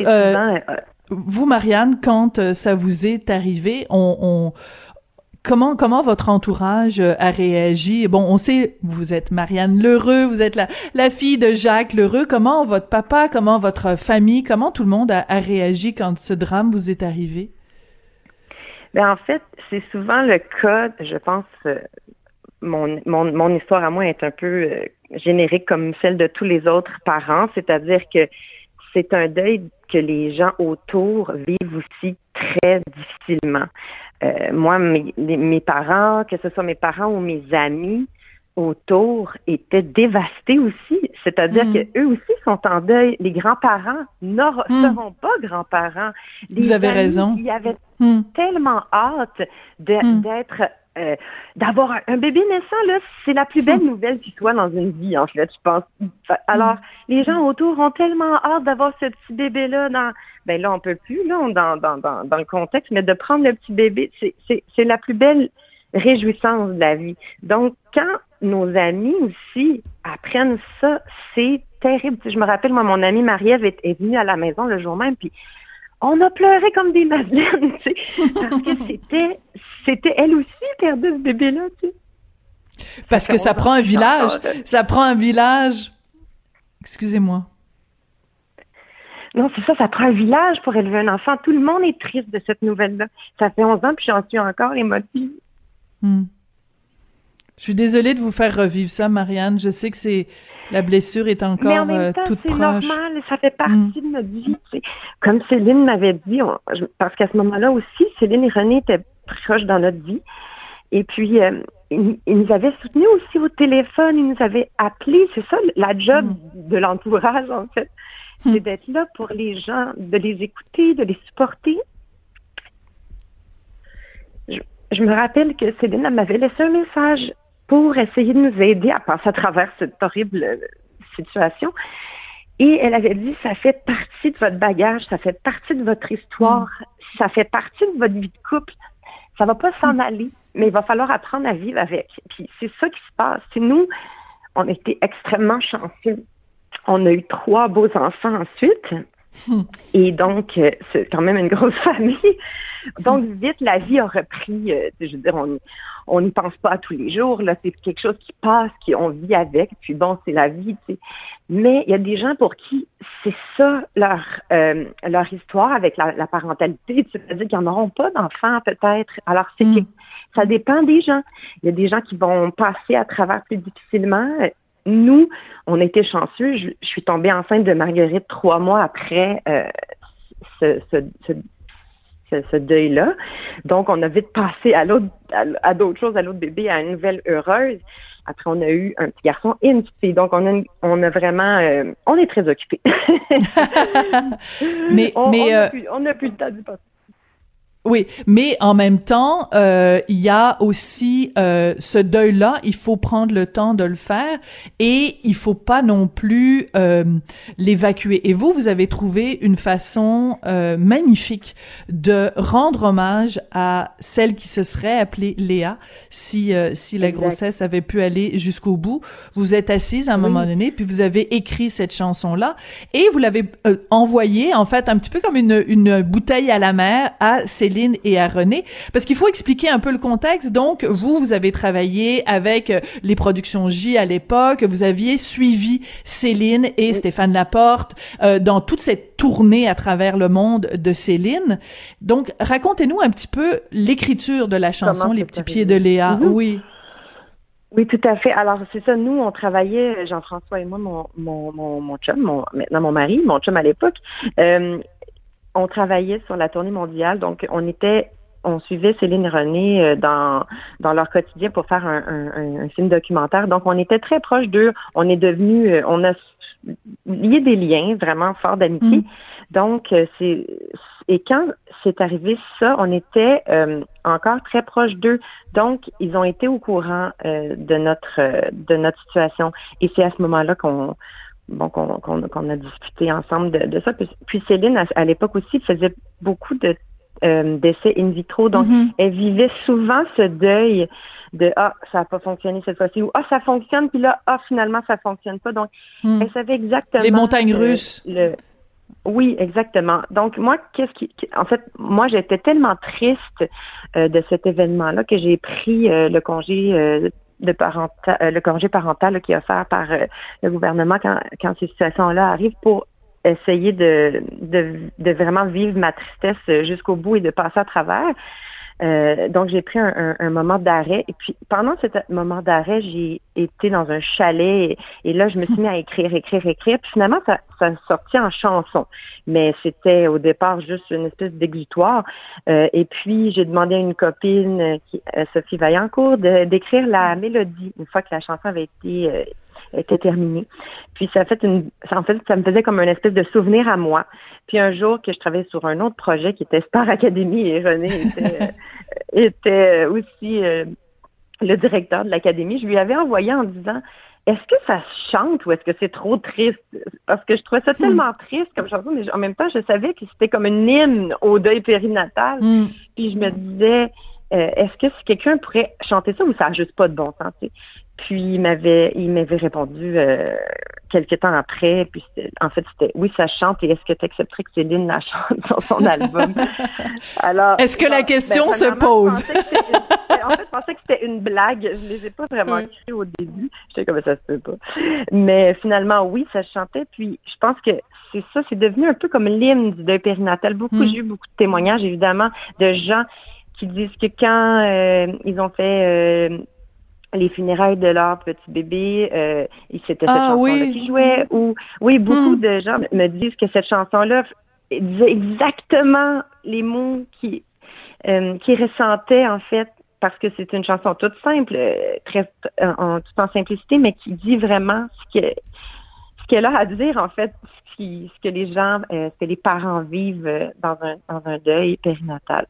vous, Marianne, quand ça vous est arrivé, on Comment comment votre entourage euh, a réagi? Bon, on sait vous êtes Marianne Lheureux, vous êtes la, fille de Jacques Lheureux. Comment votre papa, comment votre famille, comment tout le monde a, réagi quand ce drame vous est arrivé? Ben en fait, c'est souvent le cas. Je pense euh, mon, mon, mon histoire à moi est un peu euh, générique comme celle de tous les autres parents, c'est-à-dire que c'est un deuil que les gens autour vivent aussi très difficilement. Euh, moi, mes, mes, parents, que ce soit mes parents ou mes amis autour, étaient dévastés aussi. C'est-à-dire mm. qu'eux aussi sont en deuil. Les grands-parents ne mm. seront pas grands-parents. Vous avez raison. Ils avaient mm. tellement hâte d'être euh, d'avoir un, bébé naissant, là, c'est la plus belle nouvelle qui soit dans une vie, en fait, je pense. Alors, les gens autour ont tellement hâte d'avoir ce petit bébé-là dans, ben là, on peut plus, là, dans, dans, dans, dans le contexte, mais de prendre le petit bébé, c'est la plus belle réjouissance de la vie. Donc, quand nos amis aussi apprennent ça, c'est terrible. Je me rappelle, moi, mon amie Marie-Ève est, est, venue à la maison le jour même, puis on a pleuré comme des madeleines, tu sais, parce que c'était, c'était elle aussi perdue ce bébé-là, tu sais. Parce que ça prend un village, ça prend un village. Excusez-moi. Non, c'est ça, ça prend un village pour élever un enfant. Tout le monde est triste de cette nouvelle-là. Ça fait 11 ans, puis j'en suis encore émotive. Hmm. Je suis désolée de vous faire revivre ça, Marianne. Je sais que c'est la blessure est encore Mais en même euh, temps, proche. C'est normal, ça fait partie hmm. de notre vie. Comme Céline m'avait dit, parce qu'à ce moment-là aussi, Céline et René étaient proches dans notre vie. Et puis, euh, ils, nous avaient soutenus aussi au téléphone, ils nous avaient appelés. C'est ça, la job hmm. de l'entourage, en fait. Hmm. C'est d'être là pour les gens, de les écouter, de les supporter. Je, je me rappelle que Céline m'avait laissé un message pour essayer de nous aider à passer à travers cette horrible euh, situation. Et elle avait dit, ça fait partie de votre bagage, ça fait partie de votre histoire, ça fait partie de votre vie de couple. Ça va pas s'en aller, mais il va falloir apprendre à vivre avec. Puis c'est ça qui se passe. C'est nous, on était extrêmement chanceux. On a eu trois beaux enfants ensuite. Et donc, euh, c'est quand même une grosse famille. Donc, vite, la vie a repris. Euh, je veux dire, on, on n'y pense pas tous les jours. Là, c'est quelque chose qui passe, qui on vit avec. Puis bon, c'est la vie. Tu sais. Mais il y a des gens pour qui c'est ça leur euh, leur histoire avec la, la parentalité. C'est-à-dire qu'ils n'en auront pas d'enfants peut-être. Alors c'est mm. ça dépend des gens. Il y a des gens qui vont passer à travers plus difficilement. Nous, on été chanceux. Je, suis tombée enceinte de Marguerite trois mois après euh, ce, ce, ce ce, deuil-là. Donc, on a vite passé à l'autre, à, d'autres choses, à l'autre bébé, à une nouvelle heureuse. Après, on a eu un petit garçon et une petite fille. Donc, on a, on a vraiment, euh, on est très occupés. mais, on, mais, euh, on n'a plus, le temps du passé. Oui, mais en même temps, euh, il y a aussi euh, ce deuil-là. Il faut prendre le temps de le faire et il faut pas non plus euh, l'évacuer. Et vous, vous avez trouvé une façon euh, magnifique de rendre hommage à celle qui se serait appelée Léa si euh, si la grossesse avait pu aller jusqu'au bout. Vous êtes assise à un moment donné, puis vous avez écrit cette chanson-là et vous l'avez envoyée en fait un petit peu comme une une bouteille à la mer à Céline et à René, parce qu'il faut expliquer un peu le contexte. Donc, vous, vous avez travaillé avec euh, les productions J à l'époque, vous aviez suivi Céline et Stéphane Laporte euh, dans toute cette tournée à travers le monde de Céline. Donc, racontez-nous un petit peu l'écriture de la chanson Les petits pieds de Léa. Mm-hmm. Oui. Oui, tout à fait. Alors, c'est ça, nous, on travaillait, Jean-François et moi, mon, mon, mon, mon chum, mon, maintenant mon mari, mon chum à l'époque, euh, on travaillait sur la tournée mondiale, donc on était on suivait Céline et René euh, dans, dans leur quotidien pour faire un, un, un film documentaire. Donc, on était très proches d'eux. On est devenus, euh, on a lié des liens vraiment forts d'amitié. Mm. Donc, euh, c'est et quand c'est arrivé ça, on était encore très proches d'eux. Donc, ils ont été au courant de notre de notre situation. Et c'est à ce moment-là qu'on bon, qu'on a discuté ensemble de, ça. Puis, Céline, à, l'époque aussi, faisait beaucoup de euh, d'essais in vitro. Donc, Mhm. elle vivait souvent ce deuil de ah ça n'a pas fonctionné cette fois-ci ou ah ça fonctionne puis là ah finalement ça fonctionne pas. Donc, Hmm. elle savait exactement Les montagnes euh, russes. le- Oui, exactement. Donc moi, qu'est-ce qui, qui- en fait, moi j'étais tellement triste euh, de cet événement-là que j'ai pris euh, le congé euh, euh, le congé parental qui est offert par euh, le gouvernement quand, quand ces situations-là arrivent pour essayer de, de, de vraiment vivre ma tristesse euh, jusqu'au bout et de passer à travers. Euh, donc, j'ai pris un, un- un moment d'arrêt. Et puis, pendant ce moment d'arrêt, j'ai été dans un chalet. Et, là, je me suis mis à écrire, écrire, écrire. Puis finalement, ça, ça sortit en chanson. Mais c'était au départ juste une espèce d'exutoire. Euh, et puis, j'ai demandé à une copine, euh, qui, euh, Sophie Vaillancourt, d'écrire la mélodie une fois que la chanson avait été, euh, était terminée. Puis ça a fait une, ça, en fait, ça me faisait comme une espèce de souvenir à moi. Puis un jour que je travaillais sur un autre projet qui était Star Academy et René était, était aussi euh, le directeur de l'académie, je lui avais envoyé en disant est-ce que ça se chante ou est-ce que c'est trop triste? Parce que je trouvais ça tellement triste comme chanson, mais en même temps, je savais que c'était comme une hymne au deuil périnatal. Hmm. Puis je me disais, euh, est-ce que si quelqu'un pourrait chanter ça ou ça n'a juste pas de bon sens? tu sais? Puis il m'avait, il m'avait répondu euh, quelques temps après. Puis en fait, c'était oui, ça chante. Et est-ce que tu accepterais que Céline la chante sur son album? Alors, Est-ce que la bon, question ben, se pose? je En fait, je pensais que c'était une blague. Je les ai pas vraiment Oui. écrits au début. J'étais comme ça se peut pas. Mais finalement, oui, ça chantait. Puis je pense que c'est ça, c'est devenu un peu comme l'hymne du deuil périnatal. Beaucoup, Mm. j'ai eu beaucoup de témoignages, évidemment, de gens qui disent que quand euh, ils ont fait euh, les funérailles de leur petit bébé, euh, c'était cette Ah, chanson-là oui. qui jouait. Ou oui, beaucoup Hmm. de gens me disent que cette chanson-là disait exactement les mots qui euh, qui ressentaient en fait parce que c'est une chanson toute simple, euh, très en tout en simplicité, mais qui dit vraiment ce que qu'elle a à dire en fait, ce, qui- ce que les gens, euh, ce que les parents vivent euh, dans un dans un deuil périnatal.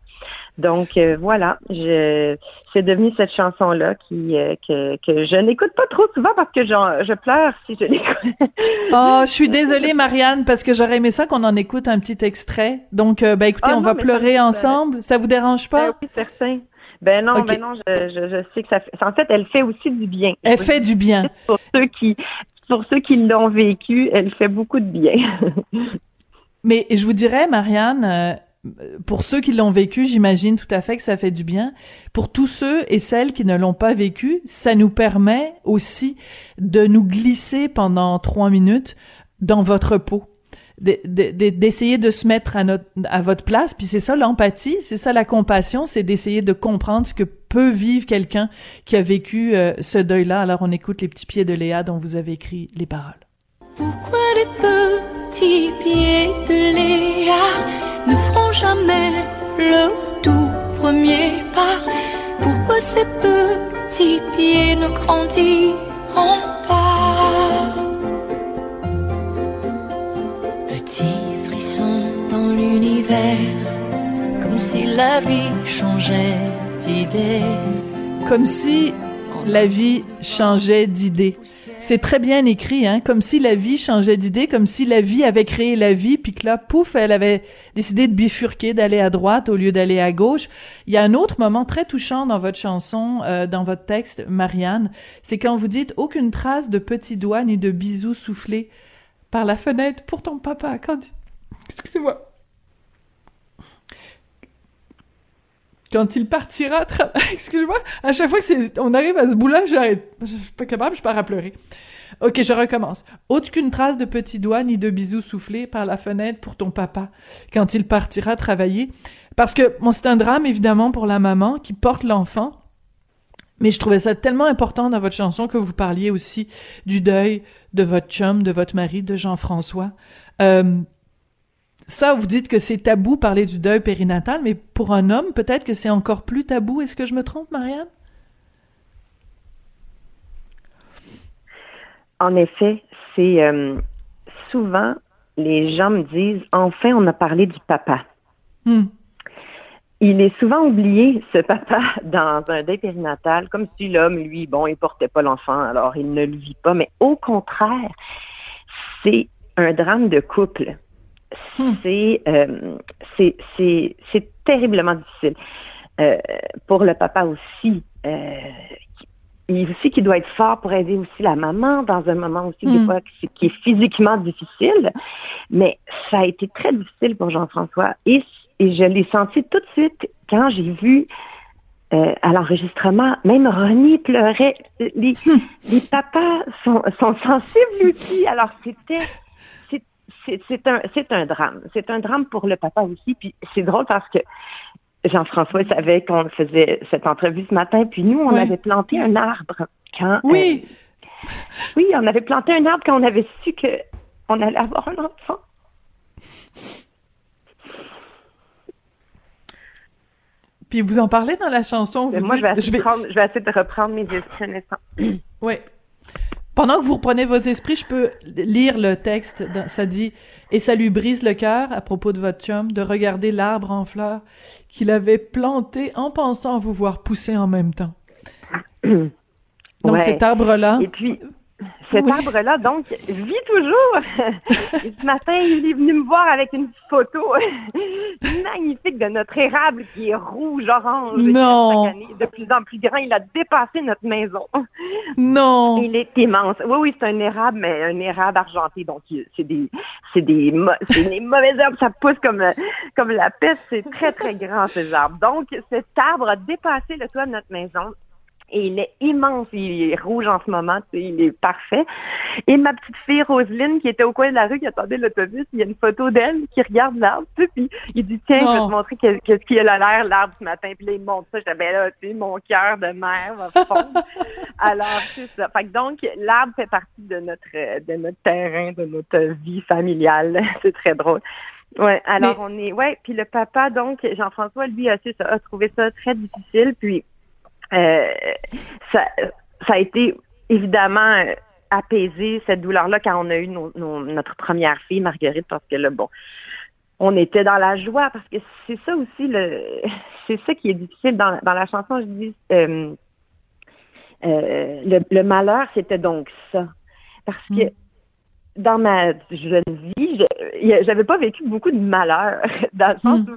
Donc euh, voilà, je c'est devenu cette chanson là qui euh, que que je n'écoute pas trop souvent parce que je pleure si je l'écoute. Oh, je suis désolée, Marianne, parce que j'aurais aimé ça qu'on en écoute un petit extrait. Donc, ben écoutez, Ah on non, va ça pleurer ensemble. Ça vous dérange pas? Ben oui, certain. Ben non, Ok. ben non, je, je, je sais que ça fait. En fait, elle fait aussi du bien. Elle fait du bien. pour ceux qui pour ceux qui l'ont vécu, elle fait beaucoup de bien. Mais je vous dirais, Marianne, euh, pour ceux qui l'ont vécu, j'imagine tout à fait que ça fait du bien. Pour tous ceux et celles qui ne l'ont pas vécu, ça nous permet aussi de nous glisser pendant trois minutes dans votre peau. De- de- de- d'essayer de se mettre à votre place. Puis c'est ça l'empathie c'est ça la compassion c'est d'essayer de comprendre ce que peut vivre quelqu'un qui a vécu euh, ce deuil là alors on écoute les petits pieds de Léa dont vous avez écrit les paroles. Pourquoi les petits pieds de Léa ne feront jamais le tout premier pas? Pourquoi ces petits pieds ne grandiront pas? La vie changeait d'idée. comme si la vie changeait d'idée. C'est très bien écrit, hein, comme si la vie changeait d'idée, comme si la vie avait créé la vie, puis que là, pouf, elle avait décidé de bifurquer, d'aller à droite au lieu d'aller à gauche. Il y a un autre moment très touchant dans votre chanson, euh, dans votre texte, Marianne, c'est quand vous dites aucune trace de petits doigts ni de bisous soufflés par la fenêtre pour ton papa. Excusez-moi. Quand il partira excuse-moi à chaque fois que c'est on arrive à ce bout-là j'arrête. Je suis pas capable je pars à pleurer. Ok je recommence. Aucune trace de petits doigts ni de bisous soufflés par la fenêtre pour ton papa quand il partira travailler. Parce que c'est un drame évidemment pour la maman qui porte l'enfant mais je trouvais ça tellement important dans votre chanson que vous parliez aussi du deuil de votre chum, de votre mari, de Jean-François. Euh, ça, vous dites que c'est tabou parler du deuil périnatal, mais pour un homme, peut-être que c'est encore plus tabou. Est-ce que je me trompe, Marianne? En effet, c'est euh, souvent les gens me disent enfin on a parlé du papa. Hmm. Il est souvent oublié, ce papa, dans un deuil périnatal, comme si l'homme, lui, bon, il portait pas l'enfant, alors il ne le vit pas. Mais au contraire, c'est un drame de couple. Hmm. euh, c'est c'est terriblement difficile. Euh, pour le papa aussi, euh, il aussi qui doit être fort pour aider aussi la maman dans un moment aussi des hmm. fois qui, est physiquement difficile. Mais ça a été très difficile pour Jean-François et, et je l'ai senti tout de suite quand j'ai vu euh, à l'enregistrement, même Ronnie pleurait. Les, les papas sont, sont sensibles aussi. Alors c'était c'est un c'est un drame. C'est un drame pour le papa aussi. Puis c'est drôle parce que Jean-François savait qu'on faisait cette entrevue ce matin, puis nous, on avait planté un arbre quand. Oui. Euh, oui, on avait planté un arbre quand on avait su que on allait avoir un enfant. Puis vous en parlez dans la chanson. Vous moi, je, vais essayer de reprendre mes esprits. Oui. Pendant que vous reprenez vos esprits, je peux lire le texte. Ça dit « Et ça lui brise le cœur, à propos de votre chum, de regarder l'arbre en fleurs qu'il avait planté en pensant vous voir pousser en même temps. » Donc cet arbre-là... Et puis, cet arbre-là, donc, vit toujours. ce matin, il est venu me voir avec une photo magnifique de notre érable qui est rouge, orange. Non. de plus en plus grand. Il a dépassé notre maison. Non. Il est immense. Oui, oui, c'est un érable, mais un érable argenté. Donc, c'est des, c'est des, c'est des mauvaises herbes. Ça pousse comme, comme la peste. C'est très, très grand, ces arbres. Donc, cet arbre a dépassé le toit de notre maison et il est immense. Il est rouge en ce moment, il est parfait. Et ma petite fille Roselyne, qui était au coin de la rue, qui attendait l'autobus, il y a une photo d'elle qui regarde l'arbre, puis il dit tiens, je vais te montrer qu'est-ce qu'il a l'air l'arbre ce matin. Puis là, il montre ça. J'avais ben là, tu sais, mon cœur de mère va fondre. Alors c'est ça. Fait que donc l'arbre fait partie de notre de notre terrain, de notre vie familiale. c'est très drôle. Ouais, alors on est ouais, puis le papa donc Jean-François lui a, a trouvé ça très difficile puis euh, ça, ça a été évidemment euh, apaisé cette douleur-là quand on a eu notre première fille, Marguerite, parce que là, bon, on était dans la joie, parce que c'est ça aussi, le c'est ça qui est difficile dans, dans la chanson. Je dis, euh, le, le, malheur, c'était donc ça. Parce que mm. dans ma jeune vie, j'avais pas vécu beaucoup de malheur, dans le sens mm. où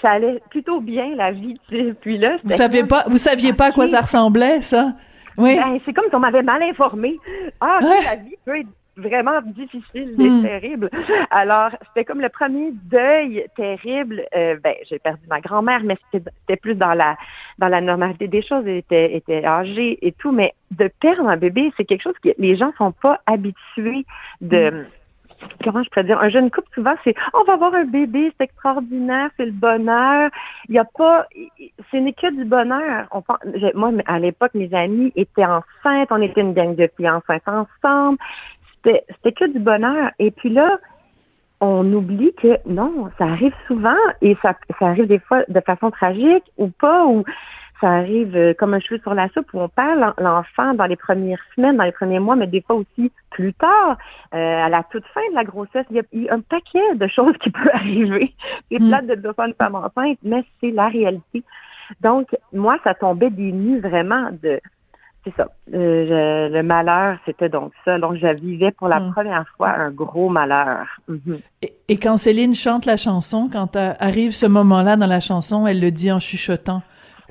ça allait plutôt bien la vie. Puis là, vous saviez pas, vous saviez pas à quoi ça ressemblait, ça? Oui. Ben, c'est comme si on m'avait mal informé. Ah, la vie peut être vraiment difficile et hmm. terrible. Alors, c'était comme le premier deuil terrible. Euh, ben, j'ai perdu ma grand-mère, mais c'était plus dans la dans la normalité des choses. Elle était, était âgée et tout, mais de perdre un bébé, c'est quelque chose que les gens sont pas habitués de. Hmm comment je pourrais dire, un jeune couple, souvent, c'est on va avoir un bébé, c'est extraordinaire, c'est le bonheur. Il n'y a pas, ce n'est que du bonheur. On, moi, à l'époque, mes amis étaient enceintes, on était une gang de filles enceintes ensemble. C'était, c'était que du bonheur. Et puis là, on oublie que non, ça arrive souvent et ça, ça arrive des fois de façon tragique ou pas, ou ça arrive euh, comme un cheveu sur la soupe où on perd l'enfant dans les premières semaines, dans les premiers mois, mais des fois aussi plus tard, euh, à la toute fin de la grossesse. Il y a, un paquet de choses qui peuvent arriver. C'est mm. plate de dire une femme enceinte, mais c'est la réalité. Donc, moi, ça tombait des nues vraiment de c'est ça. Euh, le malheur, c'était donc ça. Donc, je vivais pour la mm. première fois un gros malheur. Mhm. et, et, quand Céline chante la chanson, quand arrive ce moment-là dans la chanson, elle le dit en chuchotant.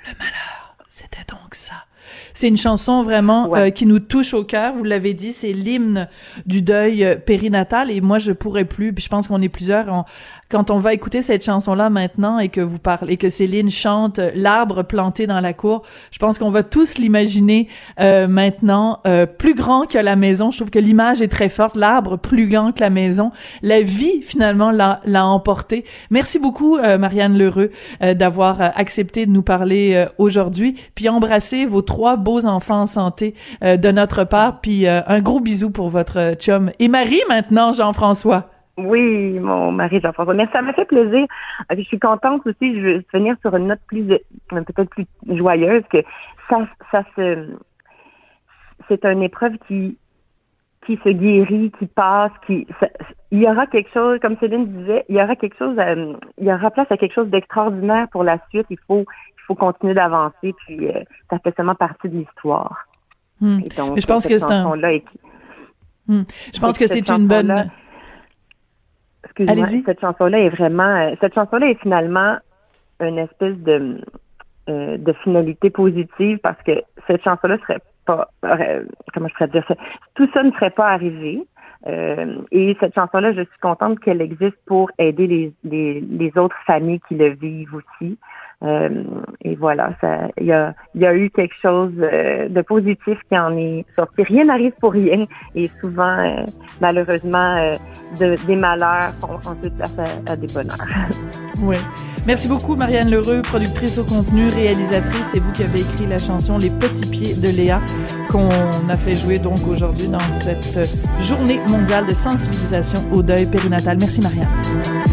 Le malheur, c'était donc ça. C'est une chanson vraiment euh, qui nous touche au cœur. Vous l'avez dit, c'est l'hymne du deuil euh, périnatal. Et moi, je pourrais plus. Puis je pense qu'on est plusieurs. Quand on va écouter cette chanson-là maintenant et que vous parlez, et que Céline chante euh, l'arbre planté dans la cour, je pense qu'on va tous l'imaginer maintenant plus grand que la maison. Je trouve que l'image est très forte. L'arbre plus grand que la maison. La vie finalement l'a emporté. Merci beaucoup, Marianne Lheureux, d'avoir accepté de nous parler aujourd'hui. Puis embrasser vos trois beaux enfants en santé euh, de notre part. Puis euh, un gros bisou pour votre chum et mari maintenant, Jean-François. Oui, mon mari Jean-François. Mais ça m'a fait plaisir. Euh, je suis contente aussi. Je veux venir sur une note plus peut-être plus joyeuse que ça, ça se c'est une épreuve qui qui se guérit, qui passe, qui il y aura quelque chose, comme Céline disait, il y aura quelque chose, il y aura place à quelque chose d'extraordinaire pour la suite. Il faut il faut continuer d'avancer, puis euh, ça fait seulement partie de l'histoire. Hmm. je pense que c'est un... Hmm. Je pense que c'est une bonne... excuse-moi, cette chanson-là est vraiment, cette chanson-là est finalement une espèce de, de finalité positive parce que cette chanson-là serait pas, comment je pourrais dire ça, tout ça ne serait pas arrivé. Euh, et cette chanson-là, je suis contente qu'elle existe pour aider les, les, les, autres familles qui le vivent aussi. Euh, et voilà, il y a, eu quelque chose euh, de positif qui en est sorti. Rien n'arrive pour rien et souvent, euh, malheureusement, de, des malheurs font ensuite place à, à des bonheurs. Oui. Merci beaucoup, Marianne Lheureux, productrice au contenu, réalisatrice. C'est vous qui avez écrit la chanson Les Petits Pieds de Léa, qu'on a fait jouer donc aujourd'hui dans cette journée mondiale de sensibilisation au deuil périnatal. Merci, Marianne.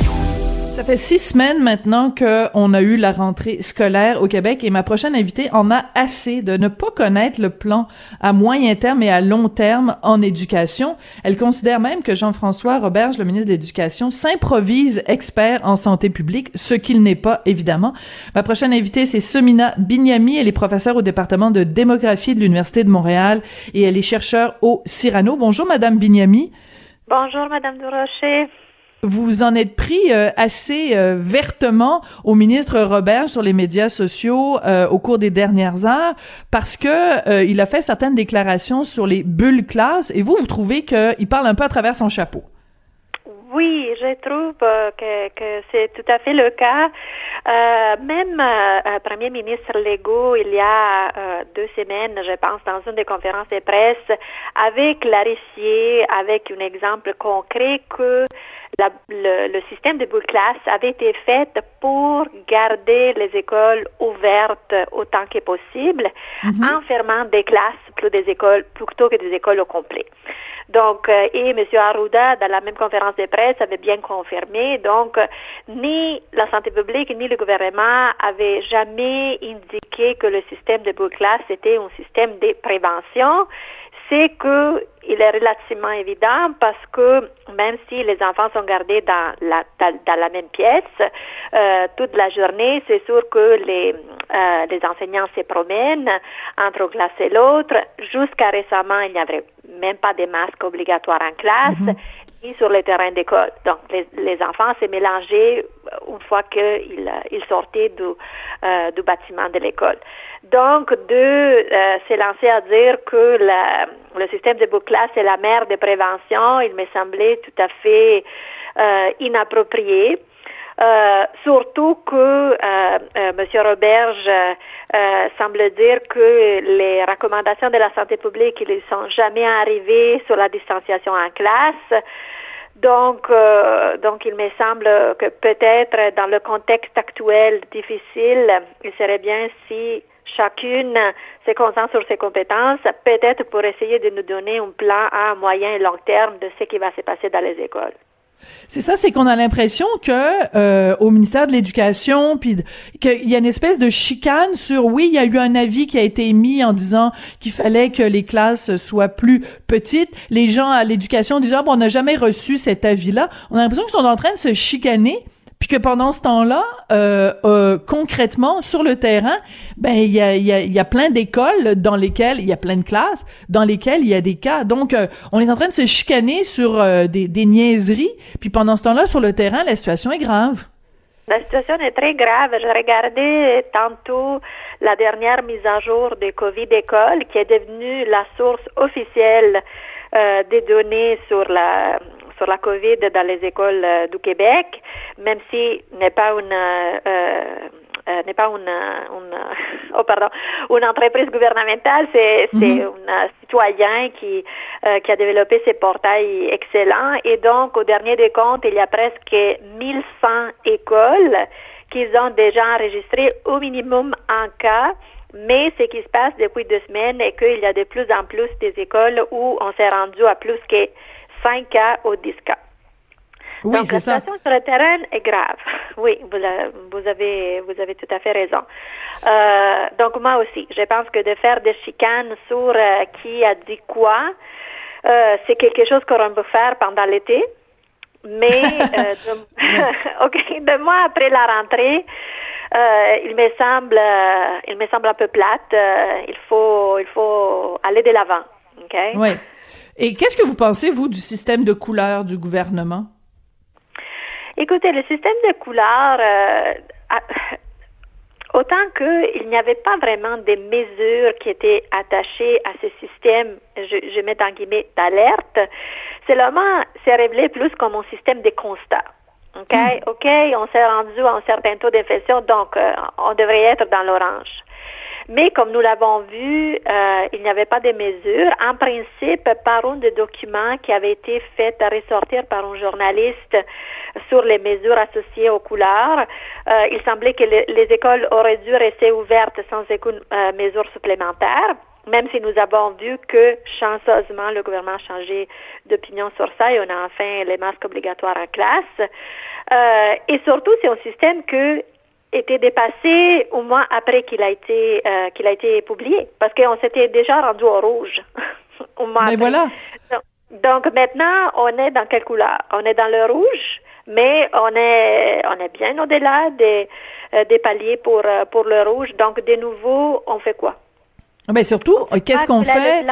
Ça fait six semaines maintenant qu'on a eu la rentrée scolaire au Québec et ma prochaine invitée en a assez de ne pas connaître le plan à moyen terme et à long terme en éducation. Elle considère même que Jean-François Roberge, le ministre de l'Éducation, s'improvise expert en santé publique, ce qu'il n'est pas, évidemment. Ma prochaine invitée, c'est Semina Binyami. Elle est professeure au département de démographie de l'Université de Montréal et elle est chercheure au Cyrano. Bonjour, Madame Binyami. Bonjour, Madame Durocher. Vous en êtes pris euh, assez euh, vertement au ministre Robert sur les médias sociaux euh, au cours des dernières heures parce que il a fait certaines déclarations sur les bulles classes et vous vous trouvez qu'il parle un peu à travers son chapeau. Oui, je trouve que, que c'est tout à fait le cas. Euh, même euh, Premier ministre Legault, il y a deux semaines, je pense, dans une des conférences de presse, avait clarifié avec un exemple concret que le, système de boule classe avait été fait pour garder les écoles ouvertes autant que possible, mhm. en fermant des classes plutôt, des écoles, plutôt que des écoles au complet. Donc, euh, et M. Arruda, dans la même conférence de presse, avait bien confirmé. Donc, ni la santé publique ni le gouvernement avaient jamais indiqué que le système de boule classe était un système de prévention c'est qu'il est relativement évident parce que même si les enfants sont gardés dans la, dans, la même pièce euh, toute la journée, c'est sûr que les, euh, les enseignants se promènent entre classe et l'autre. Jusqu'à récemment, il n'y avait même pas de masques obligatoires en classe. Mhm. Sur le terrain d'école. Donc, les, les enfants s'est mélangé une fois qu'ils ils sortaient du, euh, du bâtiment de l'école. Donc, de euh, s'élancer à dire que le système de classe est la mère de prévention, il me semblait tout à fait euh, inapproprié. Euh, surtout que euh, euh, M. Roberge semble dire que les recommandations de la santé publique ne sont jamais arrivées sur la distanciation en classe. Donc, il me semble que peut-être dans le contexte actuel difficile, il serait bien si chacune se concentre sur ses compétences, peut-être pour essayer de nous donner un plan à moyen et long terme de ce qui va se passer dans les écoles. C'est ça, c'est qu'on a l'impression que euh, au ministère de l'Éducation, puis qu'il y a une espèce de chicane sur oui, il y a eu un avis qui a été émis en disant qu'il fallait que les classes soient plus petites. Les gens à l'éducation disent ah bon, on n'a jamais reçu cet avis-là. On a l'impression qu'ils sont en train de se chicaner puis que pendant ce temps-là, euh, euh, concrètement, sur le terrain, ben il y a, y, a, y a plein d'écoles dans lesquelles il y a plein de classes dans lesquelles il y a des cas. Donc, euh, on est en train de se chicaner sur euh, des, des niaiseries. Puis pendant ce temps-là, sur le terrain, la situation est grave. La situation est très grave. Je regardais tantôt la dernière mise à jour de Covid École, qui est devenue la source officielle euh, des données sur la sur la COVID dans les écoles euh, du Québec, même si n'est pas une euh, euh, n'est pas une, une, oh pardon, une entreprise gouvernementale, c'est mm un citoyen qui, qui a développé ces portails excellents. Et donc, au dernier des comptes, il y a presque 1100 écoles qui ont déjà enregistré au minimum un cas. Mais ce qui se passe depuis deux semaines est qu'il y a de plus en plus des écoles où on s'est rendu à plus que 5 cas ou 10 cas. Oui, Donc, la situation sur le terrain est grave. Oui, vous, avez, vous avez tout à fait raison. Euh, donc, moi aussi, je pense que de faire des chicanes sur euh, qui a dit quoi, Euh, c'est quelque chose qu'on peut faire pendant l'été. Mais de, okay, deux mois après la rentrée, euh, il me semble, il me semble un peu plate. Il faut, il faut aller de l'avant. Okay? Oui. Et qu'est-ce que vous pensez, vous, du système de couleurs du gouvernement? Écoutez, le système de couleurs, euh, autant qu'il n'y avait pas vraiment des mesures qui étaient attachées à ce système, je, je mets en guillemets, d'alerte, c'est vraiment, c'est révélé plus comme un système de constat. OK? Mm. OK, on s'est rendu à un certain taux d'infection, donc euh, on devrait être dans l'orange. Mais comme nous l'avons vu, euh, il n'y avait pas de mesures. En principe, par un des documents qui avait été fait ressortir par un journaliste sur les mesures associées aux couleurs, euh, il semblait que le, les écoles auraient dû rester ouvertes sans aucune euh, mesure supplémentaire même si nous avons vu que chanceusement le gouvernement a changé d'opinion sur ça et on a enfin les masques obligatoires en classe. Euh, et surtout, c'est un système que était dépassé au moins après qu'il a été euh, qu'il a été publié parce qu'on s'était déjà rendu au rouge au mais voilà. Donc, maintenant on est dans quelle couleur? On est dans le rouge mais on est on est bien au-delà des euh, des paliers pour euh, pour le rouge. Donc de nouveau on fait quoi? Mais surtout qu'est-ce qu'on fait?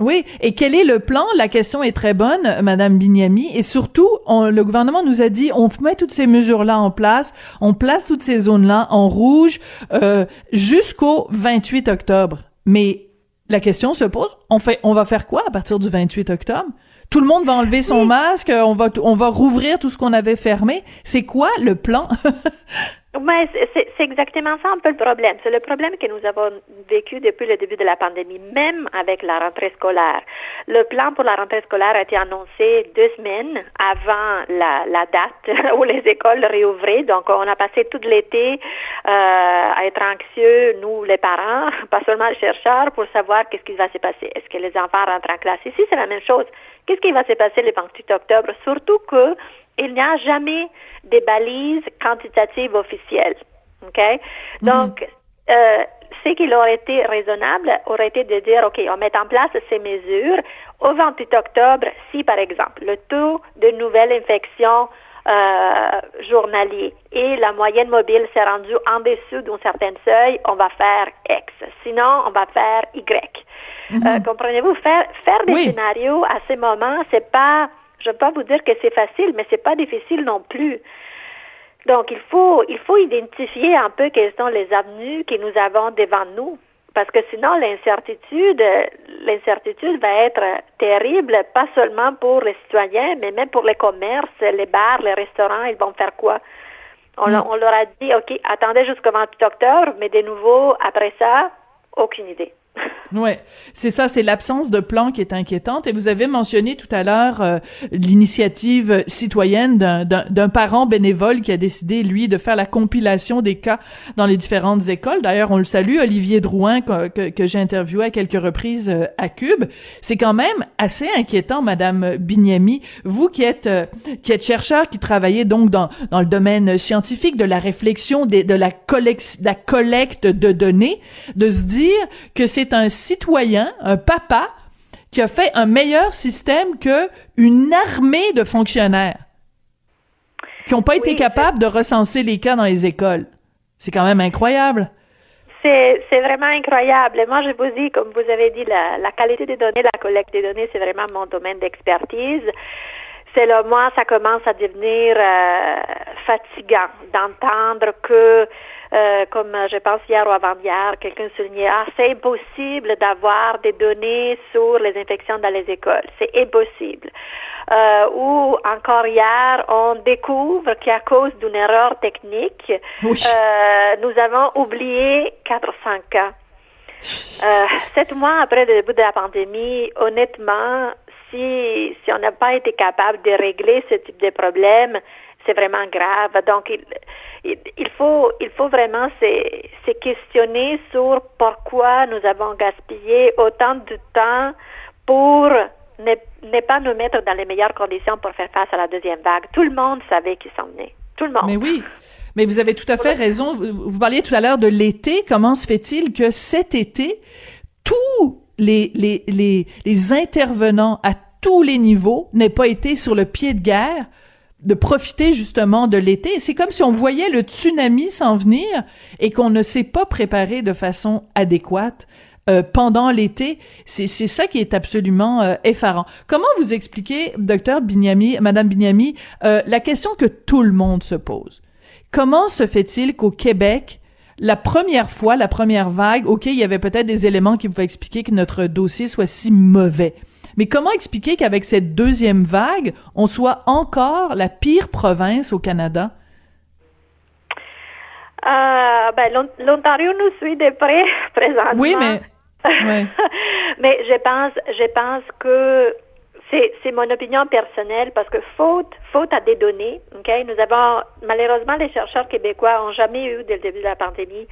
Oui, et quel est le plan? La question est très bonne, Madame Bignami, et surtout, on, le gouvernement nous a dit, on met toutes ces mesures-là en place, on place toutes ces zones-là en rouge euh, jusqu'au 28 octobre. Mais la question se pose, on fait, on va faire quoi à partir du 28 octobre? Tout le monde va enlever son masque, on va, on va rouvrir tout ce qu'on avait fermé. C'est quoi le plan? Oui, c'est exactement ça un peu le problème. C'est le problème que nous avons vécu depuis le début de la pandémie, même avec la rentrée scolaire. Le plan pour la rentrée scolaire a été annoncé deux semaines avant la, la date où les écoles réouvraient. Donc, on a passé tout l'été euh, à être anxieux, nous, les parents, pas seulement les chercheurs, pour savoir qu'est-ce qui va se passer. Est-ce que les enfants rentrent en classe? Ici, c'est la même chose. Qu'est-ce qui va se passer le 28 octobre? Surtout que il n'y a jamais des balises quantitatives officielles. OK? Donc, euh, ce qui aurait été raisonnable aurait été de dire, OK, on met en place ces mesures au 28 octobre si, par exemple, le taux de nouvelles infections euh, journalier et la moyenne mobile s'est rendue en dessous d'un certain seuil, on va faire X. Sinon, on va faire Y. Euh, comprenez-vous? Faire, faire des oui. scénarios à ce moment, c'est pas je ne veux pas vous dire que c'est facile, mais c'est pas difficile non plus. Donc, il faut, il faut identifier un peu quelles sont les avenues que nous avons devant nous. Parce que sinon, l'incertitude, l'incertitude va être terrible, pas seulement pour les citoyens, mais même pour les commerces, les bars, les restaurants, ils vont faire quoi? On, mm. on leur a dit, OK, attendez jusqu'au 28 octobre, mais de nouveau, après ça, aucune idée. Ouais, c'est ça, c'est l'absence de plan qui est inquiétante. Et vous avez mentionné tout à l'heure euh, l'initiative citoyenne d'un parent bénévole qui a décidé, lui, de faire la compilation des cas dans les différentes écoles. D'ailleurs, on le salue, Olivier Drouin, que, que, j'ai interviewé à quelques reprises euh, à Cube. C'est quand même assez inquiétant, Madame Bignami, vous qui êtes euh, qui êtes chercheur, qui travaillez donc dans dans le domaine scientifique de la réflexion, des, de la collecte de données, de se dire que c'est un citoyen, un papa, qui a fait un meilleur système que une armée de fonctionnaires qui n'ont pas oui, été capables de recenser les cas dans les écoles. C'est quand même incroyable. C'est vraiment incroyable. Moi, je vous dis, comme vous avez dit, la, la qualité des données, la collecte des données, c'est vraiment mon domaine d'expertise. C'est là, moi, ça commence à devenir euh, fatigant d'entendre que euh, comme je pense hier ou avant-hier, quelqu'un soulignait, ah, c'est impossible d'avoir des données sur les infections dans les écoles. C'est impossible. Euh, ou encore hier, on découvre qu'à cause d'une erreur technique, oui. euh, nous avons oublié 400 cas. Euh, sept mois après le début de la pandémie, honnêtement, si, si on n'a pas été capable de régler ce type de problème, c'est vraiment grave. Donc, il, il, faut, il faut vraiment se, se questionner sur pourquoi nous avons gaspillé autant de temps pour ne, ne, pas nous mettre dans les meilleures conditions pour faire face à la deuxième vague. Tout le monde savait qu'il s'en venait. Tout le monde. Mais oui. Mais vous avez tout à fait raison. Vous parliez tout à l'heure de l'été. Comment se fait-il que cet été, tout les, les, les, les intervenants à tous les niveaux n'aient pas été sur le pied de guerre de profiter justement de l'été. C'est comme si on voyait le tsunami s'en venir et qu'on ne s'est pas préparé de façon adéquate. Euh, pendant l'été, c'est ça qui est absolument euh, effarant. Comment vous expliquez, docteur Bignami, Madame Bignami, euh, la question que tout le monde se pose? Comment se fait-il qu'au Québec, la première fois, la première vague, ok, il y avait peut-être des éléments qui pouvaient expliquer que notre dossier soit si mauvais. Mais comment expliquer qu'avec cette deuxième vague, on soit encore la pire province au Canada? Euh, ben, L'Ontario nous suit de près présentement. Oui, mais. mais je pense, je pense que c'est mon opinion personnelle parce que faute, faute à des données, ok, nous avons malheureusement les chercheurs québécois ont jamais eu dès le début de la pandémie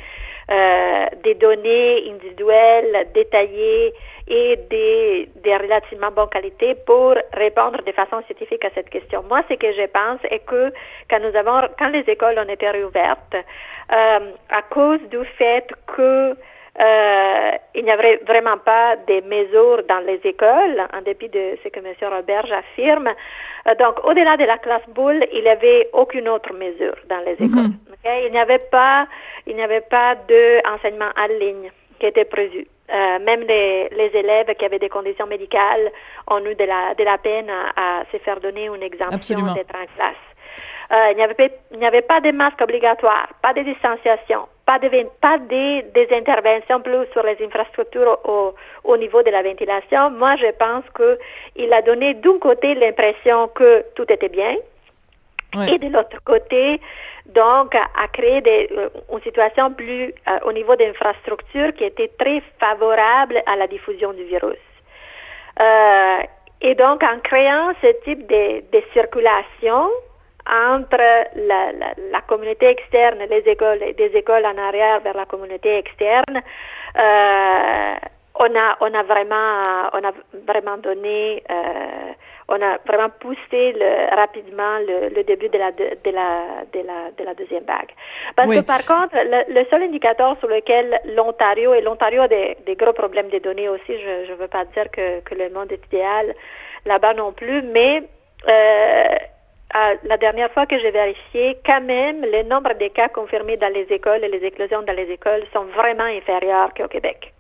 euh, des données individuelles détaillées et des, relativement bonne qualité pour répondre de façon scientifique à cette question. Moi, ce que je pense est que quand nous avons, quand les écoles ont été réouvertes, euh, à cause du fait que euh, il n'y avait vraiment pas de mesures dans les écoles, en dépit de ce que M. Roberge affirme. Euh, donc, au-delà de la classe boule, il n'y avait aucune autre mesure dans les écoles. Mhm. Il n'y avait pas, il n'y avait pas d'enseignement en ligne qui était prévu. Euh, même les, les, élèves qui avaient des conditions médicales ont eu de la, de la peine à, se faire donner une exemption d'être en classe. Euh, il n'y avait, il avait pas de masques obligatoires, pas de distanciation, pas, de, pas de, des interventions plus sur les infrastructures au, au niveau de la ventilation. Moi, je pense qu'il a donné d'un côté l'impression que tout était bien, et de l'autre côté, donc, a créé des, euh, une situation plus euh, au niveau d'infrastructures qui était très favorable à la diffusion du virus. Euh, et donc, en créant ce type de, de circulation entre la, la, la, communauté externe, les écoles, des écoles en arrière vers la communauté externe, euh, on a, on a vraiment, on a vraiment donné euh, on a vraiment poussé le, rapidement le, le, début de la, de, la, de, la, de la deuxième vague. Parce que par contre, le, seul indicateur sur lequel l'Ontario, et l'Ontario a des, des, gros problèmes de données aussi, je ne veux pas dire que, que le monde est idéal là-bas non plus, mais euh, la dernière fois que j'ai vérifié, quand même, le nombre de cas confirmés dans les écoles et les éclosions dans les écoles sont vraiment inférieurs qu'au Québec.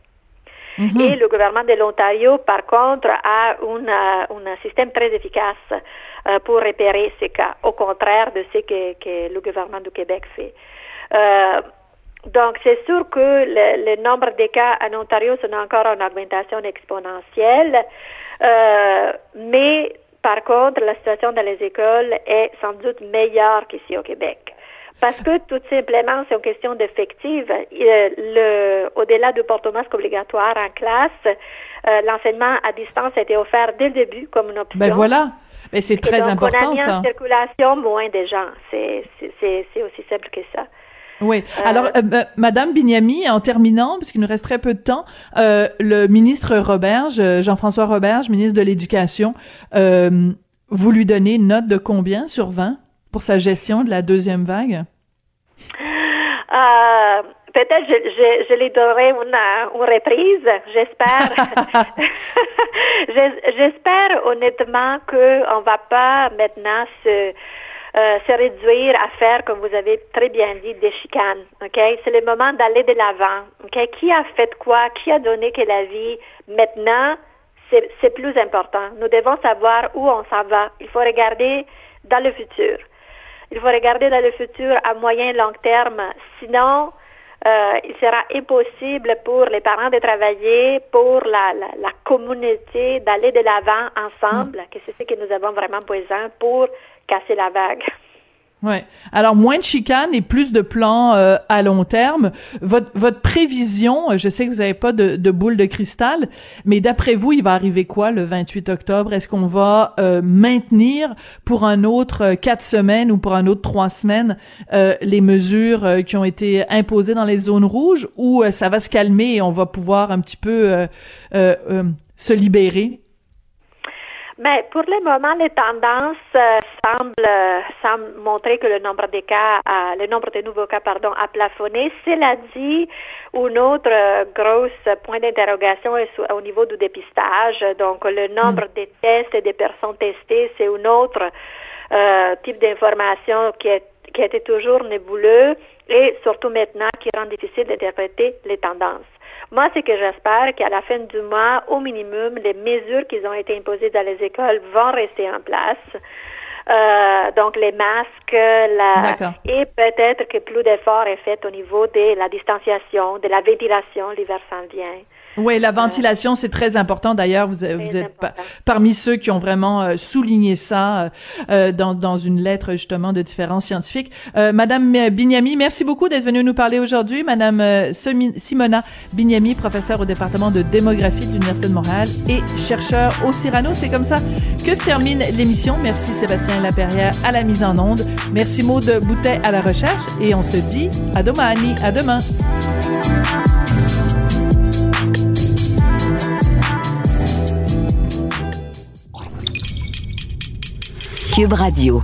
Mhm. Et le gouvernement de l'Ontario, par contre, a un système très efficace euh, pour repérer ces cas, au contraire de ce que, le gouvernement du Québec fait. Euh, donc, c'est sûr que le, nombre de cas en Ontario sont encore en augmentation exponentielle, euh, mais par contre, la situation dans les écoles est sans doute meilleure qu'ici au Québec. Parce que tout simplement, c'est une question d'effectif. Le, au-delà du port-masque obligatoire en classe, euh, l'enseignement à distance a été offert dès le début comme une option. Ben voilà. Mais c'est très important, on a mis en circulation moins de gens. C'est, c'est, c'est aussi simple que ça. Oui. Euh, Alors, euh, Madame Bignami, en terminant, puisqu'il nous reste très peu de temps, euh, le ministre Roberge, Jean-François Roberge, ministre de l'Éducation, vous lui donnez une note de combien sur 20 pour sa gestion de la deuxième vague? Peut-être je, je, je lui donnerai une, une reprise, j'espère. j'espère honnêtement qu'on ne va pas maintenant se euh, se réduire à faire, comme vous avez très bien dit, des chicanes. Ok, c'est le moment d'aller de l'avant. Ok, qui a fait quoi, qui a donné quelle avis. Maintenant, c'est plus important. Nous devons savoir où on s'en va. Il faut regarder dans le futur. Il faut regarder dans le futur à moyen et long terme. Sinon, euh, il sera impossible pour les parents de travailler, pour la, la, la communauté d'aller de l'avant ensemble, mm. que c'est ce que nous avons vraiment besoin pour casser la vague. Ouais. Alors moins de chicanes et plus de plans euh, à long terme. Votre votre prévision, je sais que vous n'avez pas de, de, boule de cristal, mais d'après vous, il va arriver quoi le 28 octobre? Est-ce qu'on va euh, maintenir pour un autre euh, quatre semaines ou pour un autre trois semaines les mesures qui ont été imposées dans les zones rouges, ou ça va se calmer et on va pouvoir un petit peu se libérer? Mais pour le moment, les tendances euh, semble, semble montrer que le nombre de cas, le nombre de nouveaux cas, pardon, a plafonné. Cela dit, une autre grosse point d'interrogation est au niveau du dépistage. Donc, le nombre mm. de tests et des personnes testées, c'est une autre euh, type d'information qui, est, qui était toujours nébuleux et surtout maintenant qui rend difficile d'interpréter les tendances. Moi, c'est que j'espère qu'à la fin du mois, au minimum, les mesures qui ont été imposées dans les écoles vont rester en place. Euh, donc les masques, la, et peut-être que plus d'efforts est fait au niveau de la distanciation, de la ventilation, l'hiver s'en vient. Oui, la ventilation, c'est très important. D'ailleurs, vous, vous êtes parmi ceux qui ont vraiment euh, souligné ça euh, euh, dans, dans une lettre justement de différents scientifiques. Madame Bignami, merci beaucoup d'être venue nous parler aujourd'hui. Madame Simona Bignami, professeure au département de démographie de l'Université de Montréal et chercheur au Cyrano. C'est comme ça que se termine l'émission. Merci Sébastien Laperrière à la mise en onde. Merci Maude Boutet à la recherche et on se dit à demain. À demain. Radio.